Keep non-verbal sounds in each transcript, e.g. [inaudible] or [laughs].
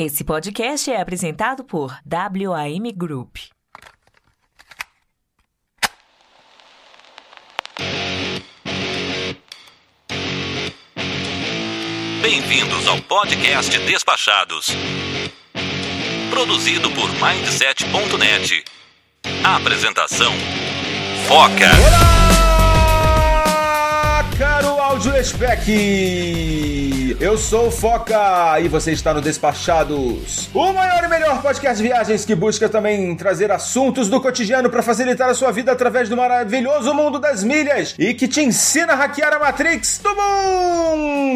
Esse podcast é apresentado por WAM Group. Bem-vindos ao podcast Despachados. Produzido por Mindset.net. Apresentação: Foca. Olá, caro áudio spec. Eu sou o Foca e você está no Despachados, o maior e melhor podcast de viagens que busca também trazer assuntos do cotidiano para facilitar a sua vida através do maravilhoso mundo das milhas e que te ensina a hackear a Matrix do mundo.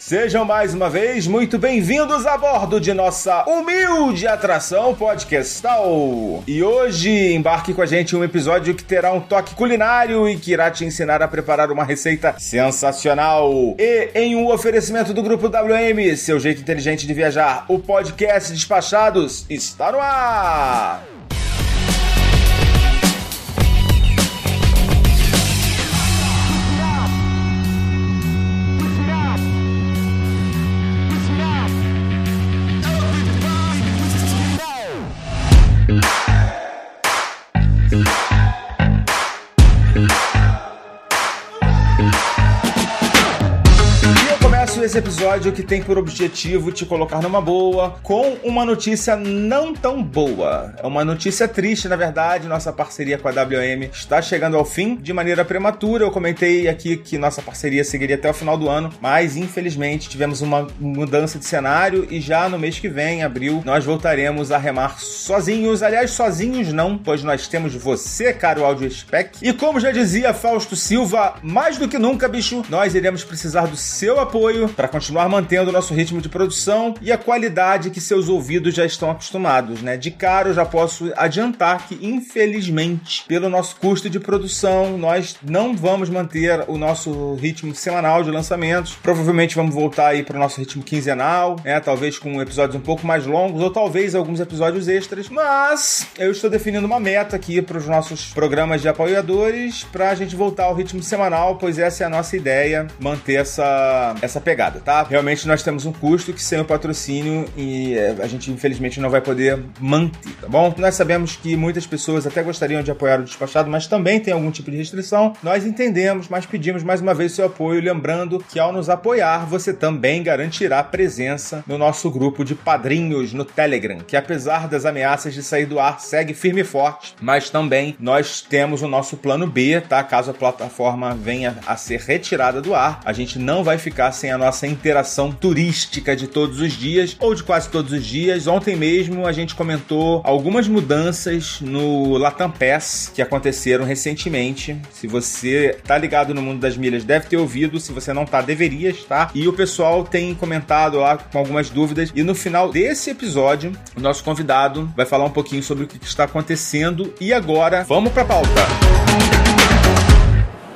Sejam mais uma vez muito bem-vindos a bordo de nossa humilde atração podcastal. E hoje embarque com a gente um episódio que terá um toque culinário e que irá te ensinar a preparar uma receita sensacional. E em um oferecimento do Grupo WM, seu jeito inteligente de viajar, o podcast Despachados está no ar! Esse episódio que tem por objetivo te colocar numa boa com uma notícia não tão boa. É uma notícia triste, na verdade. Nossa parceria com a WM está chegando ao fim de maneira prematura. Eu comentei aqui que nossa parceria seguiria até o final do ano, mas infelizmente tivemos uma mudança de cenário e já no mês que vem, abril, nós voltaremos a remar sozinhos. Aliás, sozinhos não, pois nós temos você, caro Audio Spec. E como já dizia Fausto Silva, mais do que nunca, bicho, nós iremos precisar do seu apoio para continuar mantendo o nosso ritmo de produção e a qualidade que seus ouvidos já estão acostumados, né? De cara eu já posso adiantar que, infelizmente, pelo nosso custo de produção, nós não vamos manter o nosso ritmo semanal de lançamentos. Provavelmente vamos voltar aí para o nosso ritmo quinzenal, né? Talvez com episódios um pouco mais longos ou talvez alguns episódios extras. Mas eu estou definindo uma meta aqui para os nossos programas de apoiadores para a gente voltar ao ritmo semanal, pois essa é a nossa ideia, manter essa, essa pegada tá? Realmente nós temos um custo que sem o patrocínio e é, a gente infelizmente não vai poder manter, tá bom? Nós sabemos que muitas pessoas até gostariam de apoiar o despachado, mas também tem algum tipo de restrição. Nós entendemos, mas pedimos mais uma vez seu apoio, lembrando que ao nos apoiar, você também garantirá presença no nosso grupo de padrinhos no Telegram, que apesar das ameaças de sair do ar, segue firme e forte, mas também nós temos o nosso plano B, tá? Caso a plataforma venha a ser retirada do ar, a gente não vai ficar sem a nossa interação turística de todos os dias, ou de quase todos os dias. Ontem mesmo a gente comentou algumas mudanças no Latam Pass que aconteceram recentemente. Se você tá ligado no mundo das milhas, deve ter ouvido. Se você não tá, deveria estar. E o pessoal tem comentado lá com algumas dúvidas. E no final desse episódio, o nosso convidado vai falar um pouquinho sobre o que está acontecendo. E agora, vamos pra pauta.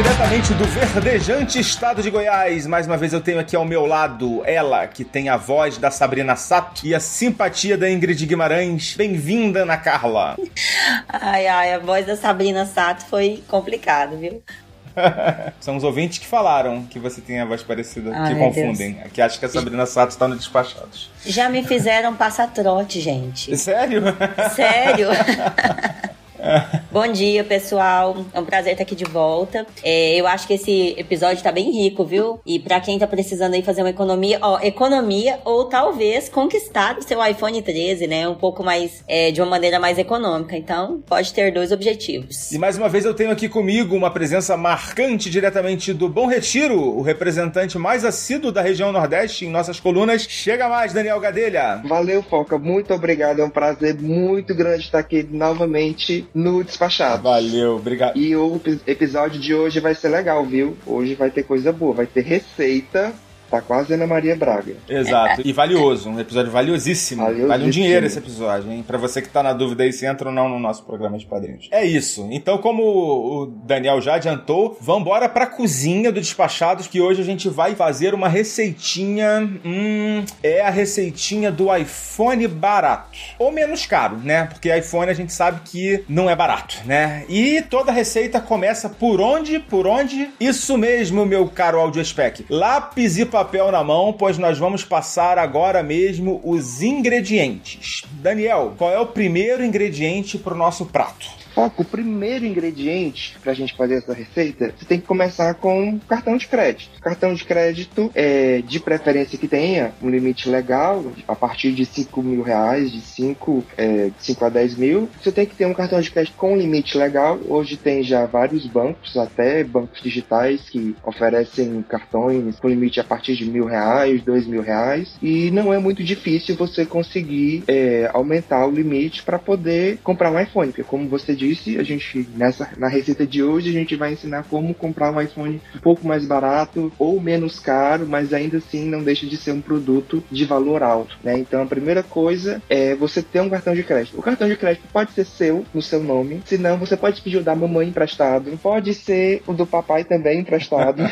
Diretamente do verdejante estado de Goiás. Mais uma vez eu tenho aqui ao meu lado ela, que tem a voz da Sabrina Sato e a simpatia da Ingrid Guimarães. Bem-vinda, Ana Carla. Ai, ai, a voz da Sabrina Sato foi complicado, viu? [laughs] São os ouvintes que falaram que você tem a voz parecida, ai, que confundem, Deus. que acham que a Sabrina Sato está no Despachados. Já me fizeram passar trote, gente. Sério? Sério? [laughs] [laughs] Bom dia, pessoal. É um prazer estar aqui de volta. É, eu acho que esse episódio tá bem rico, viu? E para quem tá precisando aí fazer uma economia, ó, economia ou talvez conquistar o seu iPhone 13, né? Um pouco mais, é, de uma maneira mais econômica. Então, pode ter dois objetivos. E mais uma vez eu tenho aqui comigo uma presença marcante diretamente do Bom Retiro, o representante mais assíduo da região Nordeste em nossas colunas. Chega mais, Daniel Gadelha. Valeu, Foca. Muito obrigado. É um prazer muito grande estar aqui novamente no Despachado. Valeu, obrigado. E o episódio de hoje vai ser legal, viu? Hoje vai ter coisa boa, vai ter receita Tá quase Ana Maria Braga. Exato. E valioso, um episódio valiosíssimo. Valiosíssimo. Vale um dinheiro esse episódio, hein? Pra você que tá na dúvida aí se entra ou não no nosso programa de padrinhos. É isso. Então, como o Daniel já adiantou, vambora pra cozinha do Despachados, que hoje a gente vai fazer uma receitinha. Hum, é a receitinha do iPhone barato. Ou menos caro, né? Porque iPhone a gente sabe que não é barato, né? E toda receita começa por onde? Por onde? Isso mesmo, meu caro AudioSpec. Lápis e papel na mão, pois nós vamos passar agora mesmo os ingredientes. Daniel, qual é o primeiro ingrediente para o nosso prato? Foca, o primeiro ingrediente pra gente fazer essa receita, você tem que começar com cartão de crédito. Cartão de crédito, é, de preferência que tenha um limite legal, a partir de 5 mil reais, de 5, é, 5 a 10 mil. Você tem que ter um cartão de crédito com limite legal. Hoje tem já vários bancos, até bancos digitais, que oferecem cartões com limite a partir de mil reais, dois mil reais. E não é muito difícil você conseguir é, aumentar o limite para poder comprar um iPhone, porque como você disse, a gente nessa na receita de hoje a gente vai ensinar como comprar um iPhone um pouco mais barato ou menos caro, mas ainda assim não deixa de ser um produto de valor alto, né? Então a primeira coisa é você ter um cartão de crédito. O cartão de crédito pode ser seu, no seu nome, se não você pode pedir o da mamãe emprestado, pode ser o do papai também emprestado.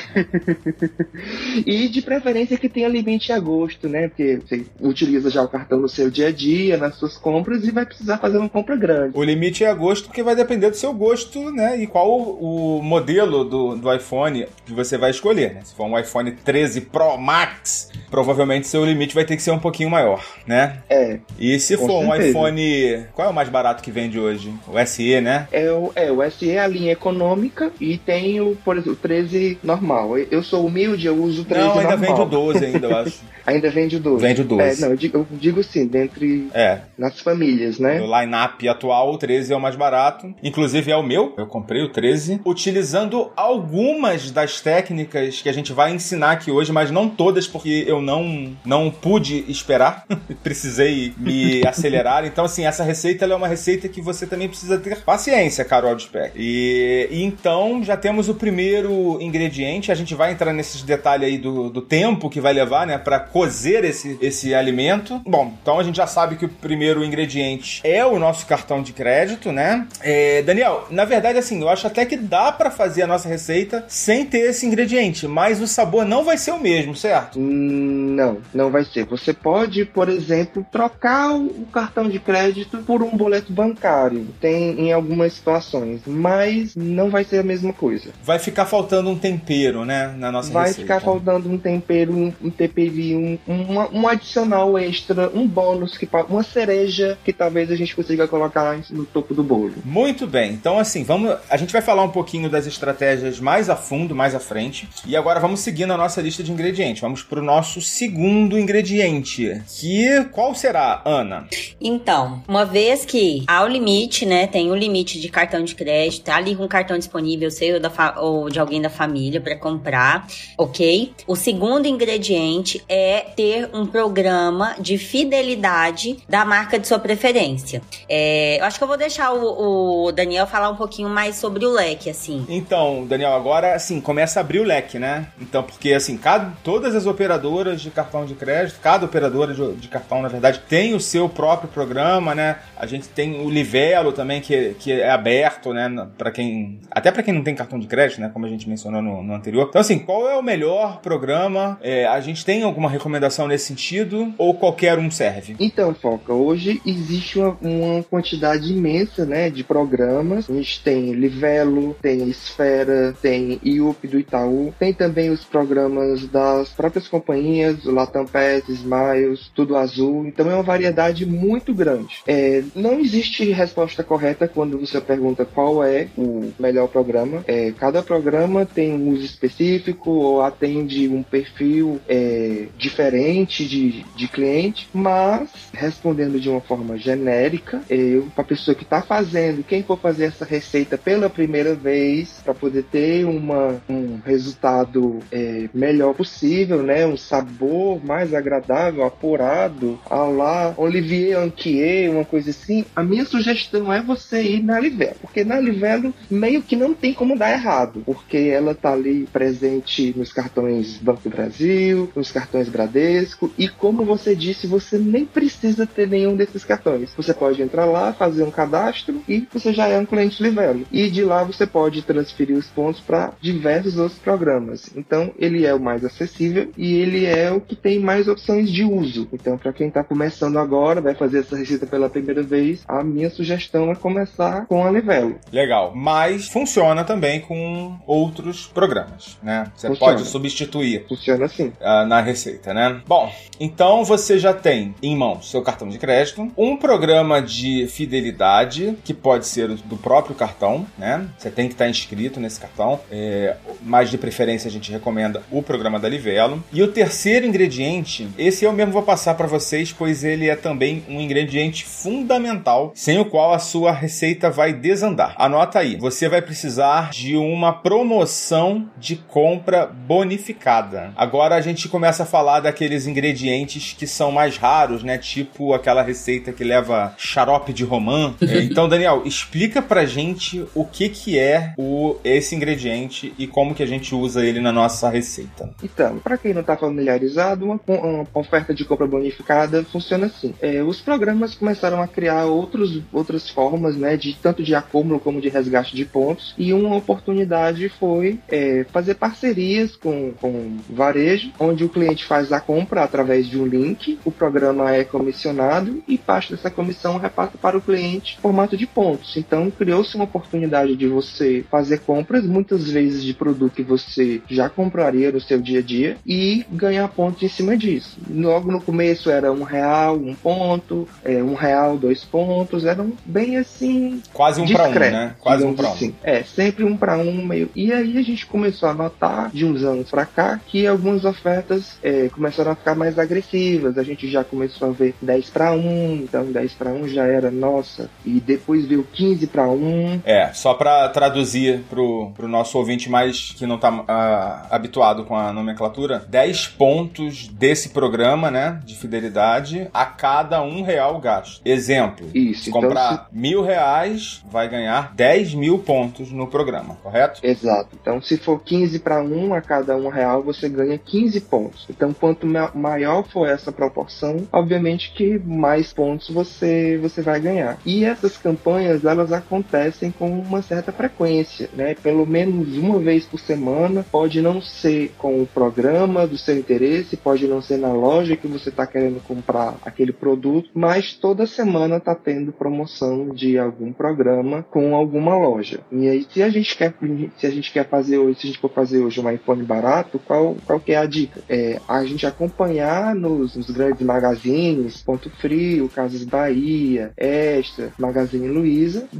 [laughs] e de preferência que tenha limite a gosto, né? Porque você utiliza já o cartão no seu dia a dia, nas suas compras e vai precisar fazer uma compra grande. O limite é a gosto porque vai depender do seu gosto, né? E qual o modelo do, do iPhone que você vai escolher, né? Se for um iPhone 13 Pro Max, provavelmente seu limite vai ter que ser um pouquinho maior, né? É. E se for um certeza. iPhone. Qual é o mais barato que vende hoje? O SE, né? É o, é, o SE é a linha econômica e tem o, por exemplo, o 13 normal. Eu- sou humilde, eu uso o 13 Não, ainda normal. vende o 12 ainda, eu [laughs] acho. Ainda vende o 12. Vende o 12. É, não, eu digo, eu digo sim, dentre É. nas famílias, né? No line-up atual, o 13 é o mais barato. Inclusive é o meu. Eu comprei o 13. Utilizando algumas das técnicas que a gente vai ensinar aqui hoje, mas não todas, porque eu não, não pude esperar. [laughs] Precisei me [laughs] acelerar. Então, assim, essa receita é uma receita que você também precisa ter paciência, Carol de Spec. E, e então já temos o primeiro ingrediente. A gente vai entrar nesses detalhes aí do, do tempo que vai levar, né, para cozer esse, esse alimento. Bom, então a gente já sabe que o primeiro ingrediente é o nosso cartão de crédito, né? É, Daniel, na verdade, assim, eu acho até que dá para fazer a nossa receita sem ter esse ingrediente, mas o sabor não vai ser o mesmo, certo? Não, não vai ser. Você pode, por exemplo, trocar o cartão de crédito por um boleto bancário. Tem em algumas situações, mas não vai ser a mesma coisa. Vai ficar faltando um tempero, né, na nossa Vai receita. ficar faltando um tempero, um, um temperinho, um, uma- um adicional extra, um bônus, que, uma cereja que talvez a gente consiga colocar no topo do bolo. Muito bem, então assim, vamos. A gente vai falar um pouquinho das estratégias mais a fundo, mais à frente. E agora vamos seguindo a nossa lista de ingredientes. Vamos pro nosso segundo ingrediente. Que qual será, Ana? Então, uma vez que há o limite, né? Tem o limite de cartão de crédito, tá ali com o cartão disponível, seu ou, da ou de alguém da família para comprar, ok? O segundo ingrediente é ter um programa de fidelidade da marca de sua preferência. É, eu acho que eu vou deixar o, o Daniel falar um pouquinho mais sobre o leque, assim. Então, Daniel, agora assim, começa a abrir o leque, né? Então, porque assim, cada, todas as operadoras de cartão de crédito, cada operadora de, de cartão, na verdade, tem o seu próprio programa, né? A gente tem o Livelo também, que, que é aberto, né? para quem. Até para quem não tem cartão de crédito, né? Como a gente mencionou no, no anterior. Então, assim, qual é o melhor programa? É, a gente tem alguma recomendação nesse sentido? Ou qualquer um serve? Então, Foca, hoje existe uma, uma quantidade imensa né, de programas. A gente tem Livelo, tem Esfera, tem IUP do Itaú, tem também os programas das próprias companhias, o Latam Pass, Smiles, Tudo Azul. Então é uma variedade muito grande. É, não existe resposta correta quando você pergunta qual é o melhor programa. É, cada programa tem um uso específico ou atende um perfil é, diferente de, de cliente, mas respondendo de uma forma genérica, eu, para pessoa que está fazendo quem for fazer essa receita pela primeira vez, para poder ter uma, um resultado é, melhor possível, né? Um sabor mais agradável, apurado, ao lá Olivier Anquier, uma coisa assim. A minha sugestão é você ir na Livelo, porque na Livelo meio que não tem como dar errado, porque ela tá ali presente nos cartões Banco Brasil, nos cartões Bradesco, e como você disse, você nem precisa ter nenhum desses cartões. Você pode entrar lá, fazer um cadastro e você já é um cliente Livelo. E de lá você pode transferir os pontos para diversos outros programas. Então ele é o mais acessível e ele é o que tem mais opções de uso. Então para quem está começando agora, vai fazer essa receita pela primeira vez, a minha sugestão é começar com a Livelo. Legal, mas funciona também com outros programas, né? Você Funciona. pode substituir Funciona assim. ah, na receita, né? Bom, então você já tem em mãos seu cartão de crédito, um programa de fidelidade que pode ser do próprio cartão, né? Você tem que estar inscrito nesse cartão, é, mas de preferência a gente recomenda o programa da Livelo. E o terceiro ingrediente, esse eu mesmo vou passar para vocês, pois ele é também um ingrediente fundamental, sem o qual a sua receita vai desandar. Anota aí, você vai precisar de uma promoção de compra bonificada. Agora a gente começa a falar daqueles ingredientes que são mais raros, né? Tipo aquela receita que leva xarope de romã. [laughs] É, então, Daniel, explica pra gente o que que é o, esse ingrediente e como que a gente usa ele na nossa receita. Então, para quem não está familiarizado, uma, uma oferta de compra bonificada funciona assim. É, os programas começaram a criar outros, outras formas, né, de tanto de acúmulo como de resgate de pontos, e uma oportunidade foi é, fazer parcerias com, com varejo, onde o cliente faz a compra através de um link, o programa é comissionado e parte dessa comissão repassa para o cliente em formato de pontos. Então, criou-se uma oportunidade de você fazer compras, muitas vezes de produto que você já compraria no seu dia a dia e ganhar pontos em cima disso. Logo no começo era um real, um ponto, é, um real, dois pontos, eram bem assim. Quase um para um, né? Quase um para um. assim. É, sempre um para um meio. E aí a gente começou a notar de uns anos para cá que algumas ofertas é, começaram a ficar mais agressivas. A gente já começou a ver 10 para 1, então 10 para 1 já era nossa. E depois veio 15 para 1. É, só pra traduzir pro, pro nosso ouvinte mais que não tá ah, habituado com a nomenclatura, 10 pontos desse programa, né, de fidelidade a cada um real gasto. Exemplo, Isso, se então comprar mil reais, vai ganhar 10 mil pontos no programa, correto? Exato. Então, se for 15 para 1 a cada um real, você ganha 15 pontos. Então, quanto ma- maior for essa proporção, obviamente que mais pontos você, você vai ganhar. E essas campanhas, elas acontecem com uma certa frequência, né? Pelo menos uma vez por semana. Pode não ser com o programa do seu interesse, pode não ser na loja que você está querendo comprar aquele produto, mas toda semana está tendo promoção de algum programa com alguma loja. E aí, se a gente quer, se a gente quer fazer hoje, se a gente for fazer hoje um iPhone barato, qual, qual que é a dica? É a gente acompanhar nos, nos grandes magazines, Ponto Frio, Casas Bahia, Extra, Magazine Luiza,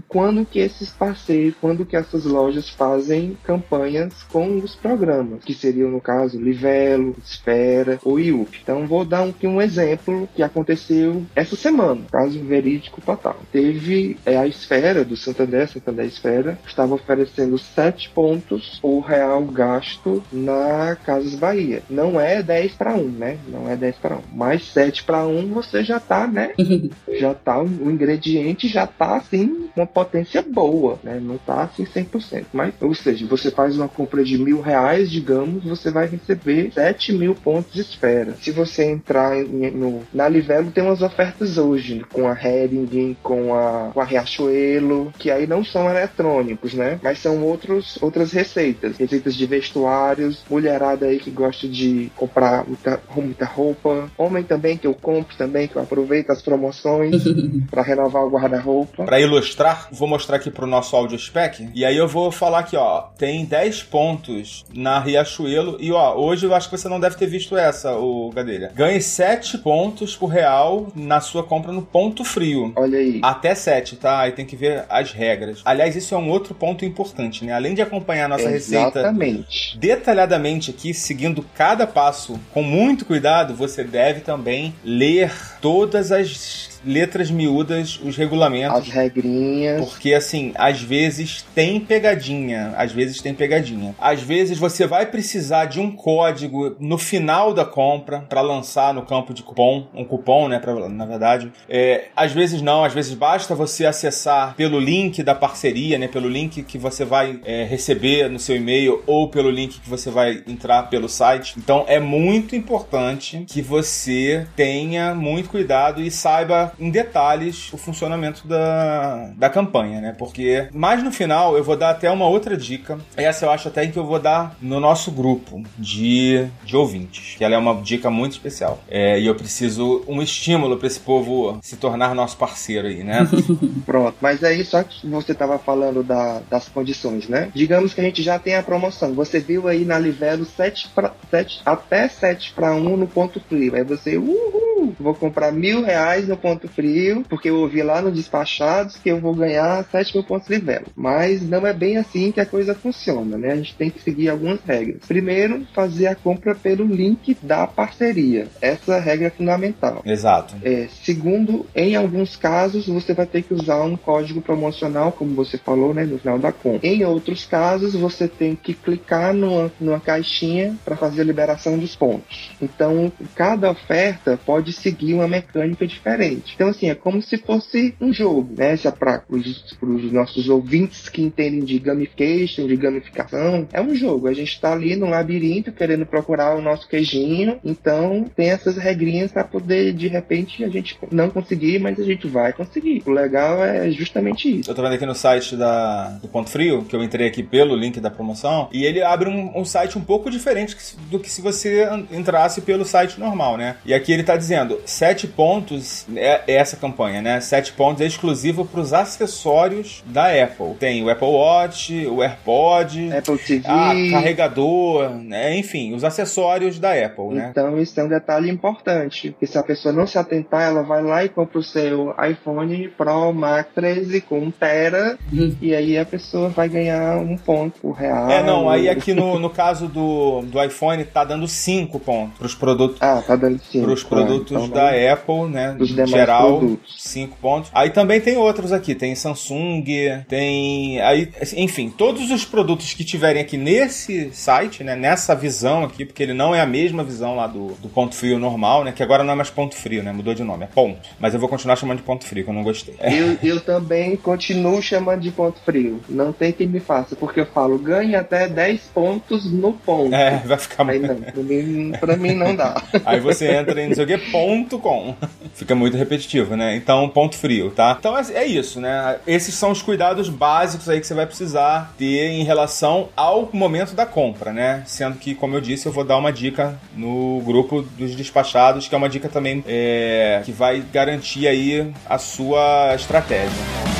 quando que esses parceiros, quando que essas lojas fazem campanhas com os programas, que seriam no caso Livelo, Esfera ou IUP. Então vou dar um, aqui um exemplo que aconteceu essa semana, caso verídico total. Teve é, a Esfera do Santander, Santander Esfera, estava oferecendo 7 pontos o real gasto na Casas Bahia. Não é 10 para 1, né? Não é 10 para 1. Mais 7 para 1 você já tá, né? [laughs] já tá, o ingrediente já tá assim, uma potência boa, né? Não tá assim 100%. Mas, ou seja, você faz uma compra de mil reais, digamos, você vai receber 7 mil pontos de esfera. Se você entrar em- no, na Livelo, tem umas ofertas hoje, com a Hering, com a, com a Riachuelo, que aí não são eletrônicos, né? Mas são outros, outras receitas. Receitas de vestuários, mulherada aí que gosta de comprar muita, muita roupa, homem também que eu compro também, que eu aproveito as promoções [laughs] para renovar o guarda-roupa. Pra ilustrar, vou mostrar aqui pro nosso audio spec. E aí eu vou falar aqui, ó. Tem 10 pontos na Riachuelo. E ó, hoje eu acho que você não deve ter visto essa, o Gadelha. Ganhe 7 pontos por real na sua compra no ponto frio. Olha aí. Até 7, tá? Aí tem que ver as regras. Aliás, isso é um outro ponto importante, né? Além de acompanhar a nossa receita Exatamente. detalhadamente aqui, seguindo cada passo com muito cuidado, você deve também ler todas as letras miúdas os regulamentos. As regrinhas. Porque, assim, às vezes tem pegadinha. Às vezes tem pegadinha. Às vezes você vai precisar de um código no final da compra para lançar no campo de cupom. Um cupom, né? Pra, na verdade. É, às vezes não, às vezes basta você acessar pelo link da parceria, né? Pelo link que você vai é, receber no seu e-mail ou pelo link que você vai entrar pelo site. Então é muito importante que você tenha muito cuidado e saiba em detalhes o funcionamento da, da campanha, né? Porque mais no final eu vou dar até uma outra dica. Essa eu acho até que eu vou dar no nosso grupo de, de ouvintes, que ela é uma dica muito especial. É, e eu preciso um estímulo para esse povo se tornar nosso parceiro aí, né? [laughs] Pronto, mas aí só que você estava falando da, das condições, né? Digamos que a gente já tem a promoção. Você viu aí na Livelo 7 pra, 7, até 7 para 1 no ponto frio. Aí você, uhul, vou comprar mil reais no ponto frio, porque eu ouvi lá no Despachados que eu vou ganhar 7 mil pontos Livelo. Mas não é bem assim que a coisa funciona, né? A gente tem que seguir algumas regras. Primeiro, fazer a compra pelo link da parceria. Essa regra é fundamental. Exato. É, segundo, em alguns casos, você vai ter que usar um código promocional, como você falou, né, no final da compra. Em outros casos, você tem que clicar numa, numa caixinha para fazer a liberação dos pontos. Então, cada oferta pode seguir uma mecânica diferente. Então, assim, é como se fosse um jogo, né? É para os nossos ouvintes que entendem de gamification, de gamificação, é um jogo. A gente está ali no labirinto querendo procurar o nosso queijinho, então tem essas regrinhas para poder, de repente, a gente não conseguir, mas a gente vai conseguir. O legal é justamente isso. Eu tô vendo aqui no site da, do Ponto Frio, que eu entrei aqui pelo link da promoção, e ele abre um, um site um pouco diferente do que se você entrasse pelo site normal, né? E aqui ele tá dizendo, 7 pontos é, é essa campanha, né? 7 pontos é exclusivo para os acessórios da Apple. Tem o Apple Watch, o AirPod, Apple TV. ah, carregador, né? enfim, os acessórios da Apple, né? Então isso é um detalhe importante, porque se a pessoa não se atentar, ela vai lá e compra o seu iPhone Pro Max 13 com 1 tera e aí a pessoa vai ganhar um ponto real. É, não, aí aqui no, no caso do, do iPhone tá dando 5 pontos pros produtos. Ah, tá dando 5. Para os produtos então, da Apple, né? Em geral, produtos. 5 pontos. Aí também tem outros aqui, tem Samsung, tem. Aí, enfim, todos os produtos que tiverem aqui nesse site, né? Nessa visão aqui, porque ele não é a mesma visão lá do, do ponto frio normal, né? Que agora não é mais ponto frio, né? Mudou de nome, é ponto. Mas eu vou continuar chamando de ponto frio, que eu não gostei. [laughs] Eu, eu também continuo chamando de ponto frio. Não tem quem me faça, porque eu falo, ganhe até 10 pontos no ponto. É, vai ficar Aí não, pra mim, pra mim não dá. [laughs] Aí você entra em não sei o que, ponto com. [laughs] Fica muito repetitivo, né? Então, ponto frio, tá? Então é, é isso, né? Esses são os cuidados básicos aí que você vai precisar ter em relação ao momento da compra, né? Sendo que, como eu disse, eu vou dar uma dica no grupo dos despachados, que é uma dica também é, que vai garantir aí a sua estratégia.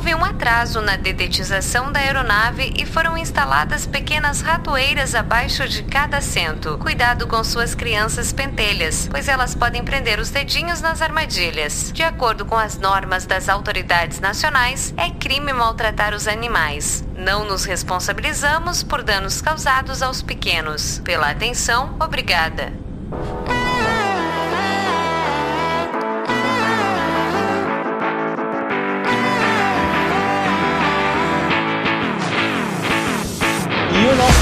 Houve um atraso na dedetização da aeronave e foram instaladas pequenas ratoeiras abaixo de cada assento. Cuidado com suas crianças pentelhas, pois elas podem prender os dedinhos nas armadilhas. De acordo com as normas das autoridades nacionais, é crime maltratar os animais. Não nos responsabilizamos por danos causados aos pequenos. Pela atenção, obrigada.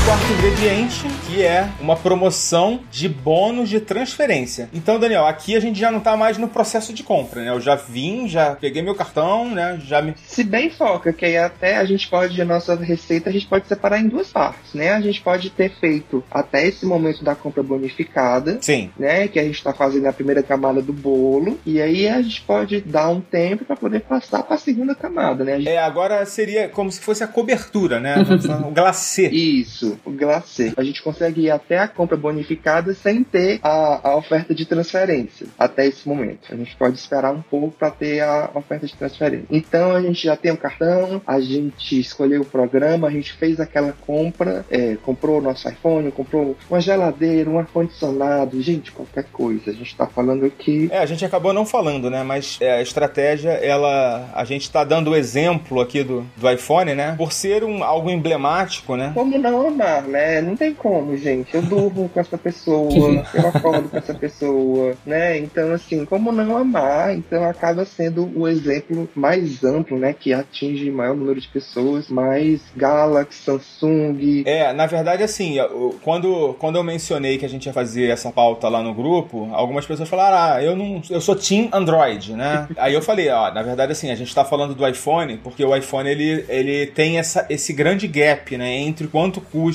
Quarto ingrediente, que é uma promoção de bônus de transferência. Então, Daniel, aqui a gente já não tá mais no processo de compra, né? Eu já vim, já peguei meu cartão, né? Já me. Se bem foca, que aí até a gente pode, a nossa receita, a gente pode separar em duas partes, né? A gente pode ter feito até esse momento da compra bonificada, Sim. né? Que a gente está fazendo a primeira camada do bolo, e aí a gente pode dar um tempo para poder passar para a segunda camada, né? A gente- É, agora seria como se fosse a cobertura, né? [laughs] o glacê. Isso, o glacê. A gente consegue ir até a compra bonificada sem ter a, a oferta de transferência até esse momento. A gente pode esperar um pouco para ter a oferta de transferência. Então a gente já tem o cartão, a gente escolheu o programa, a gente fez aquela compra, é, comprou o nosso iPhone, comprou uma geladeira, um ar-condicionado, gente, qualquer coisa. A gente tá falando aqui. É, a gente acabou não falando, né? Mas é, a estratégia, ela. A gente tá dando o exemplo aqui do, do iPhone, né? Por ser um, algo emblemático, né? Como não amar, né? Não tem como, gente. Eu durmo com essa pessoa, eu acordo com essa pessoa, né? Então, assim, como não amar? Então acaba sendo o exemplo mais amplo, né? Que atinge maior número de pessoas, mais Galaxy, Samsung. É, na verdade, assim, quando, quando eu mencionei que a gente ia fazer essa pauta lá no grupo, algumas pessoas falaram, ah, eu não. Eu sou Team Android, né? [laughs] Aí eu falei, ó, na verdade, assim, a gente tá falando do iPhone, porque o iPhone ele, ele tem essa, esse grande gap, né? Entre quanto custa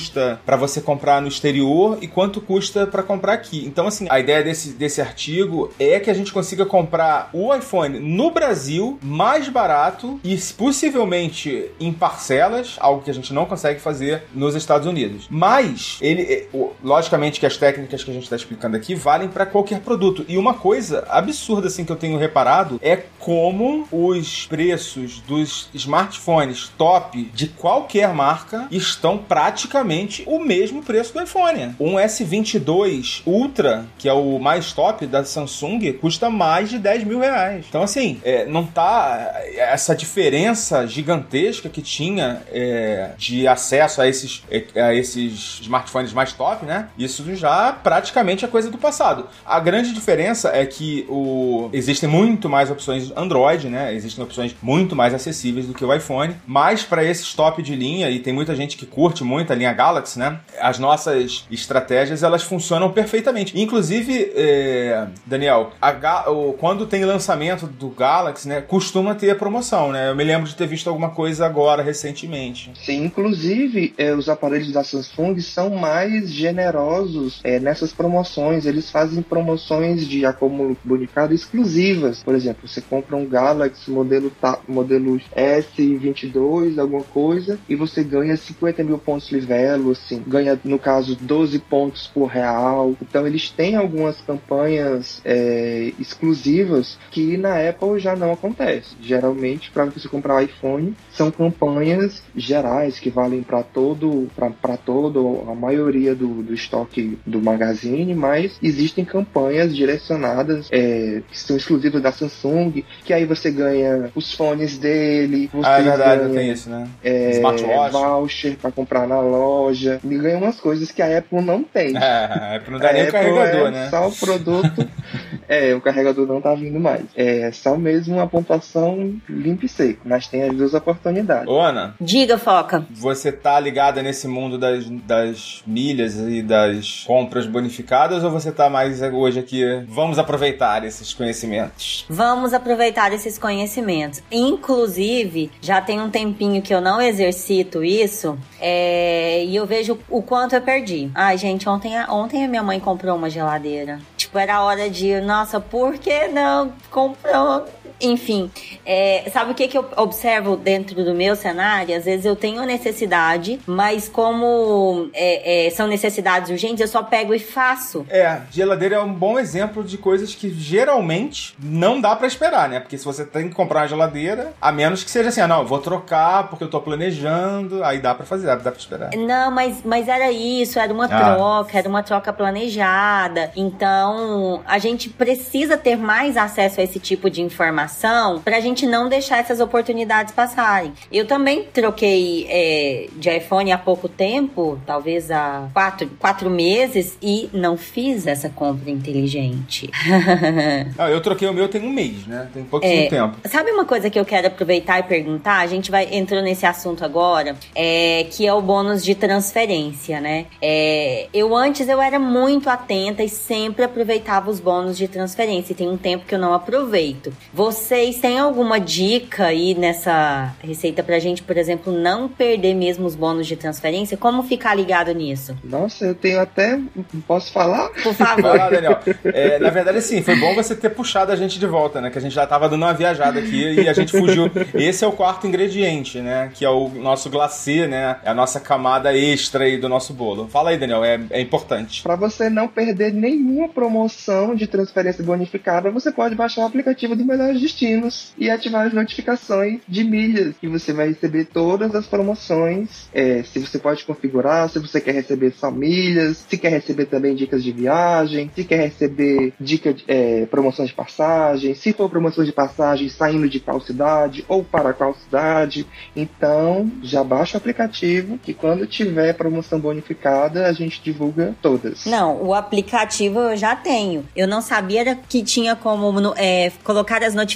para você comprar no exterior e quanto custa para comprar aqui. Então, assim, a ideia desse, desse artigo é que a gente consiga comprar o iPhone no Brasil mais barato e possivelmente em parcelas, algo que a gente não consegue fazer nos Estados Unidos. Mas ele, é, logicamente que as técnicas que a gente está explicando aqui valem para qualquer produto. E uma coisa absurda assim que eu tenho reparado é como os preços dos smartphones top de qualquer marca estão praticamente o mesmo preço do iPhone. Um S22 Ultra, que é o mais top da Samsung, custa mais de 10 mil reais. Então, assim, é, não tá essa diferença gigantesca que tinha é, de acesso a esses, é, a esses smartphones mais top, né? Isso já praticamente é coisa do passado. A grande diferença é que o, existem muito mais opções Android, né? Existem opções muito mais acessíveis do que o iPhone, mas para esses top de linha, e tem muita gente que curte muito a linha Galaxy, né? As nossas estratégias elas funcionam perfeitamente. Inclusive, é, Daniel, a, o, quando tem lançamento do Galaxy, né? Costuma ter promoção, né? Eu me lembro de ter visto alguma coisa agora recentemente. Sim, inclusive é, os aparelhos da Samsung são mais generosos é, nessas promoções. Eles fazem promoções de acúmulo comunicado exclusivas. Por exemplo, você compra um Galaxy modelo, modelo S22, alguma coisa, e você ganha 50 mil pontos assim, ganha, no caso, 12 pontos por real. Então eles têm algumas campanhas é, exclusivas que na Apple já não acontece. Geralmente, para você comprar iPhone, são campanhas gerais que valem para todo, para todo a maioria do, do estoque do magazine, mas existem campanhas direcionadas é, que são exclusivas da Samsung, que aí você ganha os fones dele, você ah, é verdade, ganha, tem isso, né? É, Smartwatch. voucher para comprar na loja, e ganha umas coisas que a Apple não tem. É, [laughs] a Apple não dá a nem Apple o carregador, é né? Só o produto. [laughs] é, o carregador não tá vindo mais. É só mesmo uma pontuação limpa e seco, mas tem as duas oportunidades. Ô, Ana. Diga, Foca. Você tá ligada nesse mundo das, das milhas e das compras bonificadas ou você tá mais hoje aqui? Vamos aproveitar esses conhecimentos. Vamos aproveitar esses conhecimentos. Inclusive, já tem um tempinho que eu não exercito isso é... e eu vejo o quanto eu perdi. Ai, gente, ontem, ontem a minha mãe comprou uma geladeira. Tipo, era hora de, nossa, por que não comprou? Enfim, é, sabe o que, que eu observo dentro do meu cenário? Às vezes eu tenho necessidade, mas como é, é, são necessidades urgentes, eu só pego e faço. É, geladeira é um bom exemplo de coisas que geralmente não dá para esperar, né? Porque se você tem que comprar uma geladeira, a menos que seja assim, ah, não, eu vou trocar porque eu tô planejando, aí dá para fazer, dá pra esperar. Não, mas, mas era isso, era uma ah. troca, era uma troca planejada. Então, a gente precisa ter mais acesso a esse tipo de informação informação para a gente não deixar essas oportunidades passarem. Eu também troquei é, de iPhone há pouco tempo, talvez há quatro, quatro meses, e não fiz essa compra inteligente. [laughs] ah, eu troquei o meu tem um mês, né? Tem pouquinho é, tempo. Sabe uma coisa que eu quero aproveitar e perguntar? A gente vai entrando nesse assunto agora, é, que é o bônus de transferência, né? É, eu antes eu era muito atenta e sempre aproveitava os bônus de transferência. E tem um tempo que eu não aproveito. Você vocês têm alguma dica aí nessa receita pra gente, por exemplo, não perder mesmo os bônus de transferência? Como ficar ligado nisso? Nossa, eu tenho até. Posso falar? Por favor. Vai lá, Daniel. É, na verdade, sim, foi bom você ter puxado a gente de volta, né? Que a gente já tava dando uma viajada aqui e a gente fugiu. Esse é o quarto ingrediente, né? Que é o nosso glacê, né? É a nossa camada extra aí do nosso bolo. Fala aí, Daniel, é, é importante. Para você não perder nenhuma promoção de transferência bonificada, você pode baixar o aplicativo do Melhor destinos. E ativar as notificações de milhas, que você vai receber todas as promoções. É, se você pode configurar, se você quer receber só milhas, se quer receber também dicas de viagem, se quer receber dica de, é, promoções de passagem, se for promoção de passagem saindo de qual cidade ou para qual cidade. Então, já baixa o aplicativo que quando tiver promoção bonificada, a gente divulga todas. Não, o aplicativo eu já tenho. Eu não sabia que tinha como é, colocar as notificações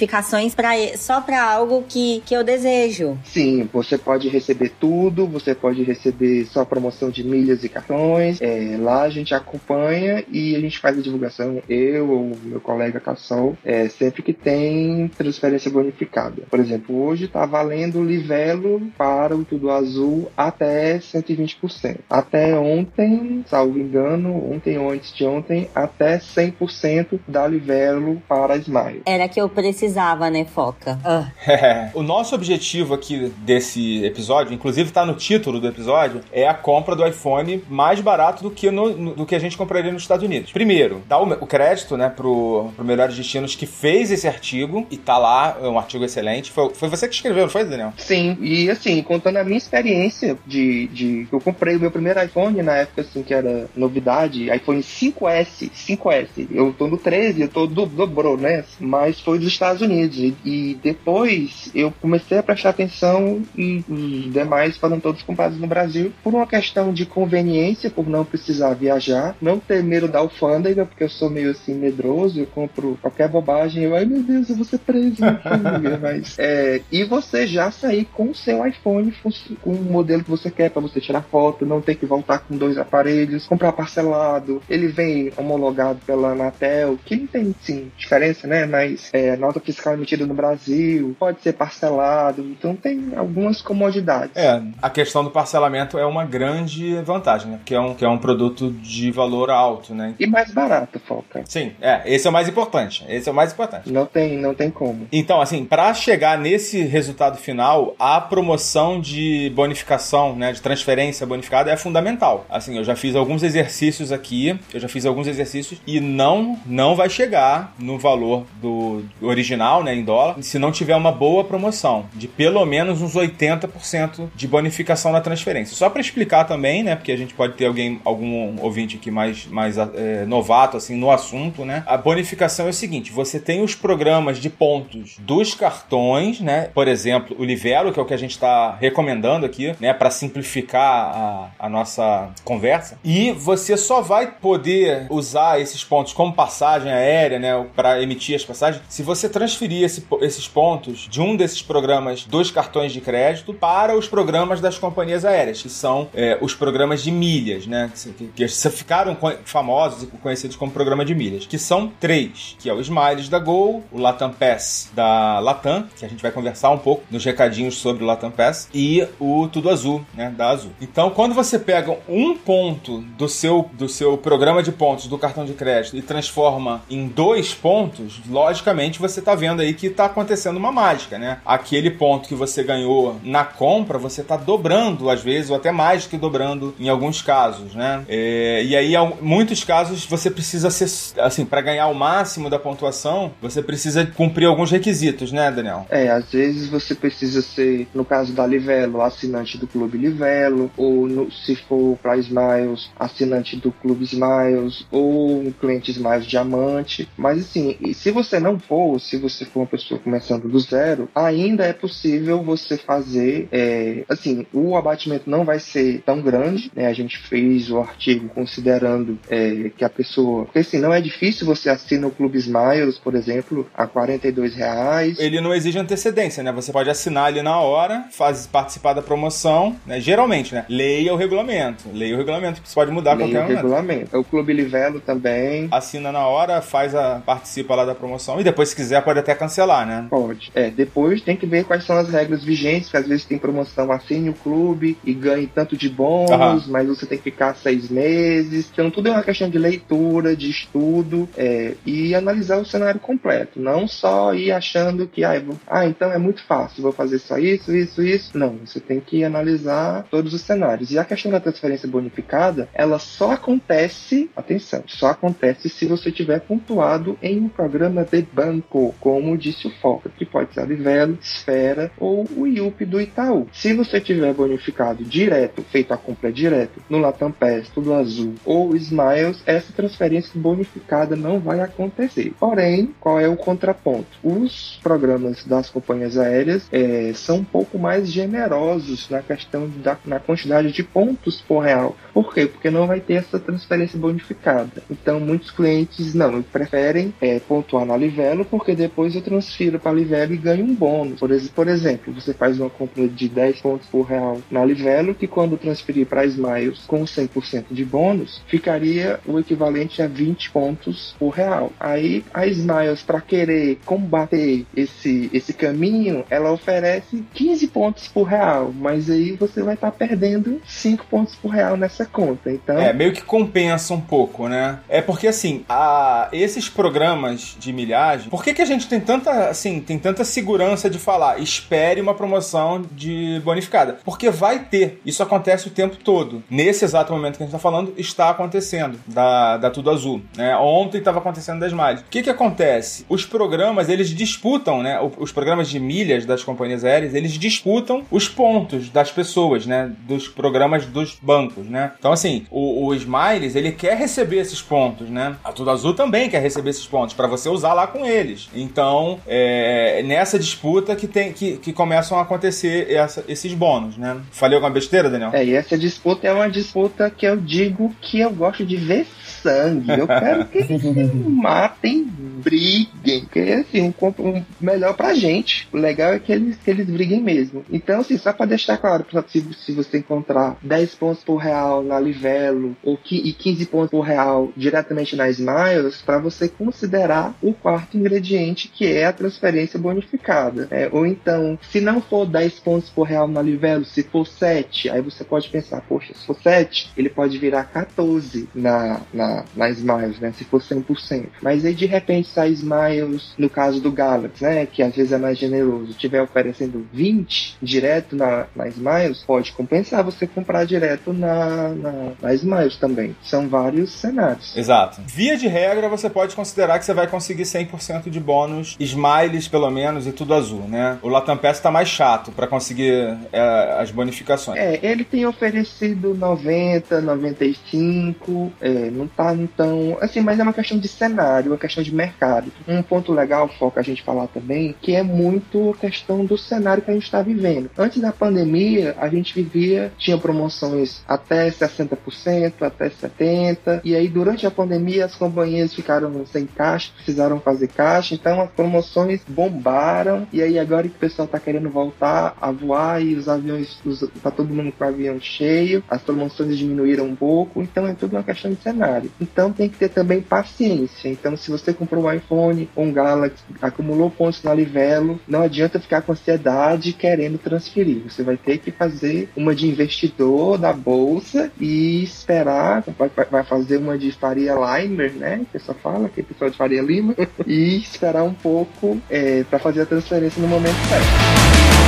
pra, só para algo que, que eu desejo. Sim, você pode receber tudo, você pode receber só promoção de milhas e cartões. É, lá a gente acompanha e a gente faz a divulgação, eu ou meu colega Cassol, é, sempre que tem transferência bonificada. Por exemplo, hoje está valendo livelo para o Tudo Azul até 120%. Até ontem, salvo engano, ontem ou antes de ontem, até 100% da livelo para Smile. Era que eu precisava, né, Foca? Ah. É, [laughs] o nosso objetivo aqui desse episódio, inclusive está no título do episódio, é a compra do iPhone mais barato do que, no, no, do que a gente compraria nos Estados Unidos. Primeiro, dá o, o crédito, né, pro, pro Melhores Destinos que fez esse artigo e tá lá, é um artigo excelente. Foi, foi você que escreveu, não foi, Daniel? Sim, e assim, contando a minha experiência de, de eu comprei o meu primeiro iPhone na época assim que era novidade, iPhone 5S, 5S. Eu tô no 13, eu tô do, dobrou, né? Mas foi dos Estados Unidos e, e depois eu comecei a prestar atenção e os demais foram todos comprados no Brasil por uma questão de conveniência, por não precisar viajar, não ter medo da alfândega, porque eu sou meio assim medroso, eu compro qualquer bobagem, eu, ai meu Deus, eu vou ser preso. [laughs] mas, é, e você já sair com o seu iPhone com o modelo que você quer para você tirar foto, não ter que voltar com dois aparelhos, comprar parcelado, ele vem homologado pela Anatel, que não tem sim diferença, né? Mas é, nota fiscal emitida no Brasil, pode ser parcelado, então tem algumas comodidades. É, a questão do parcelamento é uma grande vantagem, né? Porque é um, que é um produto de valor alto, né? E mais barato, Foca. Sim, é, esse é o mais importante. Esse é o mais importante. Não tem, não tem como. Então, assim, para chegar nesse resultado final, a promoção de bonificação, né, de transferência bonificada é fundamental. Assim, eu já fiz alguns exercícios aqui, eu já fiz alguns exercícios e não não vai chegar no valor do original, né, em dólar, se não tiver uma boa promoção de pelo menos uns 80% de bonificação na transferência. Só para explicar também, né, porque a gente pode ter alguém algum ouvinte aqui mais mais é, novato assim no assunto, né? A bonificação é o seguinte, você tem os programas de pontos dos cartões, né? Por exemplo, o Livelo, que é o que a gente está recomendando aqui, né, para simplificar a, a nossa conversa. E você só vai poder usar esses pontos como passagem aérea, né, para emitir as passagens, se você transferir esse, esses pontos de um desses programas dos cartões de crédito para os programas das companhias aéreas, que são é, os programas de milhas, né, que, que, que ficaram famosos e conhecidos como programa de milhas, que são três, que é o Smiles da Gol, o Latam Pass da Latam, que a gente vai conversar um pouco nos recadinhos sobre o Latam Pass, e o Tudo Azul, né, da Azul. Então, quando você pega um ponto do seu, do seu programa de pontos do cartão de crédito e transforma em dois pontos, logicamente você está vendo aí que está acontecendo uma mágica, né? Aquele ponto que você ganhou na compra, você está dobrando às vezes, ou até mais que dobrando em alguns casos, né? É, e aí, em muitos casos, você precisa ser, assim, para ganhar o máximo da pontuação, você precisa cumprir alguns requisitos, né, Daniel? É, às vezes você precisa ser, no caso da Livelo, assinante do Clube Livelo, ou no, se for para Smiles, assinante do Clube Smiles, ou um cliente Smiles Diamante. Mas assim, se você não for, se você for uma pessoa começando do zero, ainda é possível você fazer, é, assim, o abatimento não vai ser tão grande, né? A gente fez o artigo considerando é, que a pessoa, porque assim, não é difícil você assinar o Clube Smiles, por exemplo, a 42 reais. Ele não exige antecedência, né? Você pode assinar ali na hora, faz participar da promoção, né? Geralmente, né? Leia o regulamento. Leia o regulamento, que você pode mudar Leia qualquer o regulamento. O Clube Livelo também. Assina na hora, faz a participa lá da promoção e depois se quiser pode até cancelar, né? Pode. É, depois tem que ver quais são as regras vigentes, que às vezes tem promoção assine o clube e ganhe tanto de bônus, mas você tem que ficar seis meses. Então tudo é uma questão de leitura, de estudo é, e analisar o cenário completo. Não só ir achando que ah, vou, ah, então é muito fácil, vou fazer só isso, isso, isso. Não, você tem que analisar todos os cenários. E a questão da transferência bonificada, ela só acontece, atenção, só acontece se você tiver pontuado em um programa de banco, como disse o foca, que pode ser a Livelo, Esfera ou o IUP do Itaú. Se você tiver bonificado direto, feito a compra direto no Latam Pass, tudo azul ou Smiles, essa transferência bonificada não vai acontecer. Porém, qual é o contraponto? Os programas das companhias aéreas é, são um pouco mais generosos na questão da na quantidade de pontos por real. Por quê? Porque não vai ter essa transferência bonificada. Então, muitos clientes não preferem é, pontuar na Livelo porque depois eu transfiro para Livelo e ganho um bônus. Por, por exemplo, você faz uma compra de 10 pontos por real na Livelo que quando transferir para Smiles com 100% de bônus, ficaria o equivalente a 20 pontos por real. Aí a Smiles, para querer combater esse, esse caminho, ela oferece 15 pontos por real, mas aí você vai estar tá perdendo 5 pontos por real nessa conta. Então... É, meio que compensa um pouco, né? É porque assim, a, esses programas de milhagem, por que, que a gente tem tanta, assim, tem tanta segurança de falar, espere uma promoção de bonificada? Porque vai ter. Isso acontece o tempo todo. Nesse exato momento que a gente está falando, está acontecendo da, da Tudo Azul. Né? Ontem estava acontecendo das Miles. O que, que acontece? Os programas, eles disputam, né? Os programas de milhas das companhias aéreas, eles disputam os pontos das pessoas, né? Dos programas dos bancos, né? Então, assim, o, o Smiles, ele quer receber esses pontos, né? A Tudo Azul também quer receber esses pontos para você usar lá com eles. Então, é nessa disputa que tem que, que começam a acontecer essa, esses bônus, né? Falei alguma besteira, Daniel? É, e essa disputa é uma disputa que eu digo que eu gosto de ver sangue. Eu quero que eles [laughs] matem, briguem. Porque assim, um, um, melhor pra gente. O legal é que eles, que eles briguem mesmo. Então, assim, só pra deixar claro, se, se você encontrar 10 pontos por real na Livelo ou e 15 pontos por real diretamente na Smiles, para você considerar o quarto ingrediente, que é a transferência bonificada. É, ou então, se não for 10 pontos por real na Livelo, se for 7, aí você pode pensar, poxa, se for 7, ele pode virar 14 na, na na, Smiles, né? Se for 100%. Mas aí de repente a Smiles, no caso do Galaxy, né? Que às vezes é mais generoso, estiver oferecendo 20 direto na, na Smiles, pode compensar você comprar direto na, na, na Smiles também. São vários cenários. Exato. Via de regra, você pode considerar que você vai conseguir 100% de bônus, Smiles pelo menos e tudo azul, né? O Latam Pass tá mais chato para conseguir é, as bonificações. É, ele tem oferecido 90, 95, é, não tá então. Assim, mas é uma questão de cenário, uma questão de mercado. Um ponto legal, foca a gente falar também, que é muito questão do cenário que a gente está vivendo. Antes da pandemia, a gente vivia, tinha promoções até 60%, até 70%, e aí durante a pandemia as companhias ficaram sem caixa, precisaram fazer caixa, então as promoções bombaram, e aí agora que o pessoal está querendo voltar a voar e os aviões, os, tá todo mundo com o avião cheio, as promoções diminuíram um pouco, então é tudo uma questão de cenário. Então tem que ter também paciência. Então, se você comprou um iPhone um Galaxy, acumulou pontos na Livelo, não adianta ficar com ansiedade querendo transferir. Você vai ter que fazer uma de investidor da bolsa e esperar. Vai, vai fazer uma de Faria Limer, né? Que só fala, que é pessoal de Faria Lima, [laughs] e esperar um pouco é, para fazer a transferência no momento certo.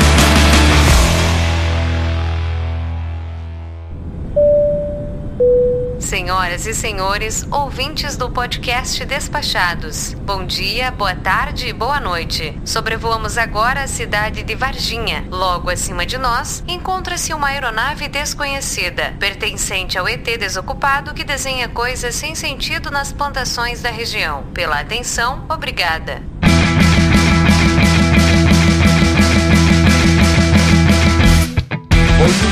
Senhoras e senhores, ouvintes do podcast Despachados. Bom dia, boa tarde e boa noite. Sobrevoamos agora a cidade de Varginha. Logo acima de nós, encontra-se uma aeronave desconhecida, pertencente ao ET desocupado que desenha coisas sem sentido nas plantações da região. Pela atenção, obrigada.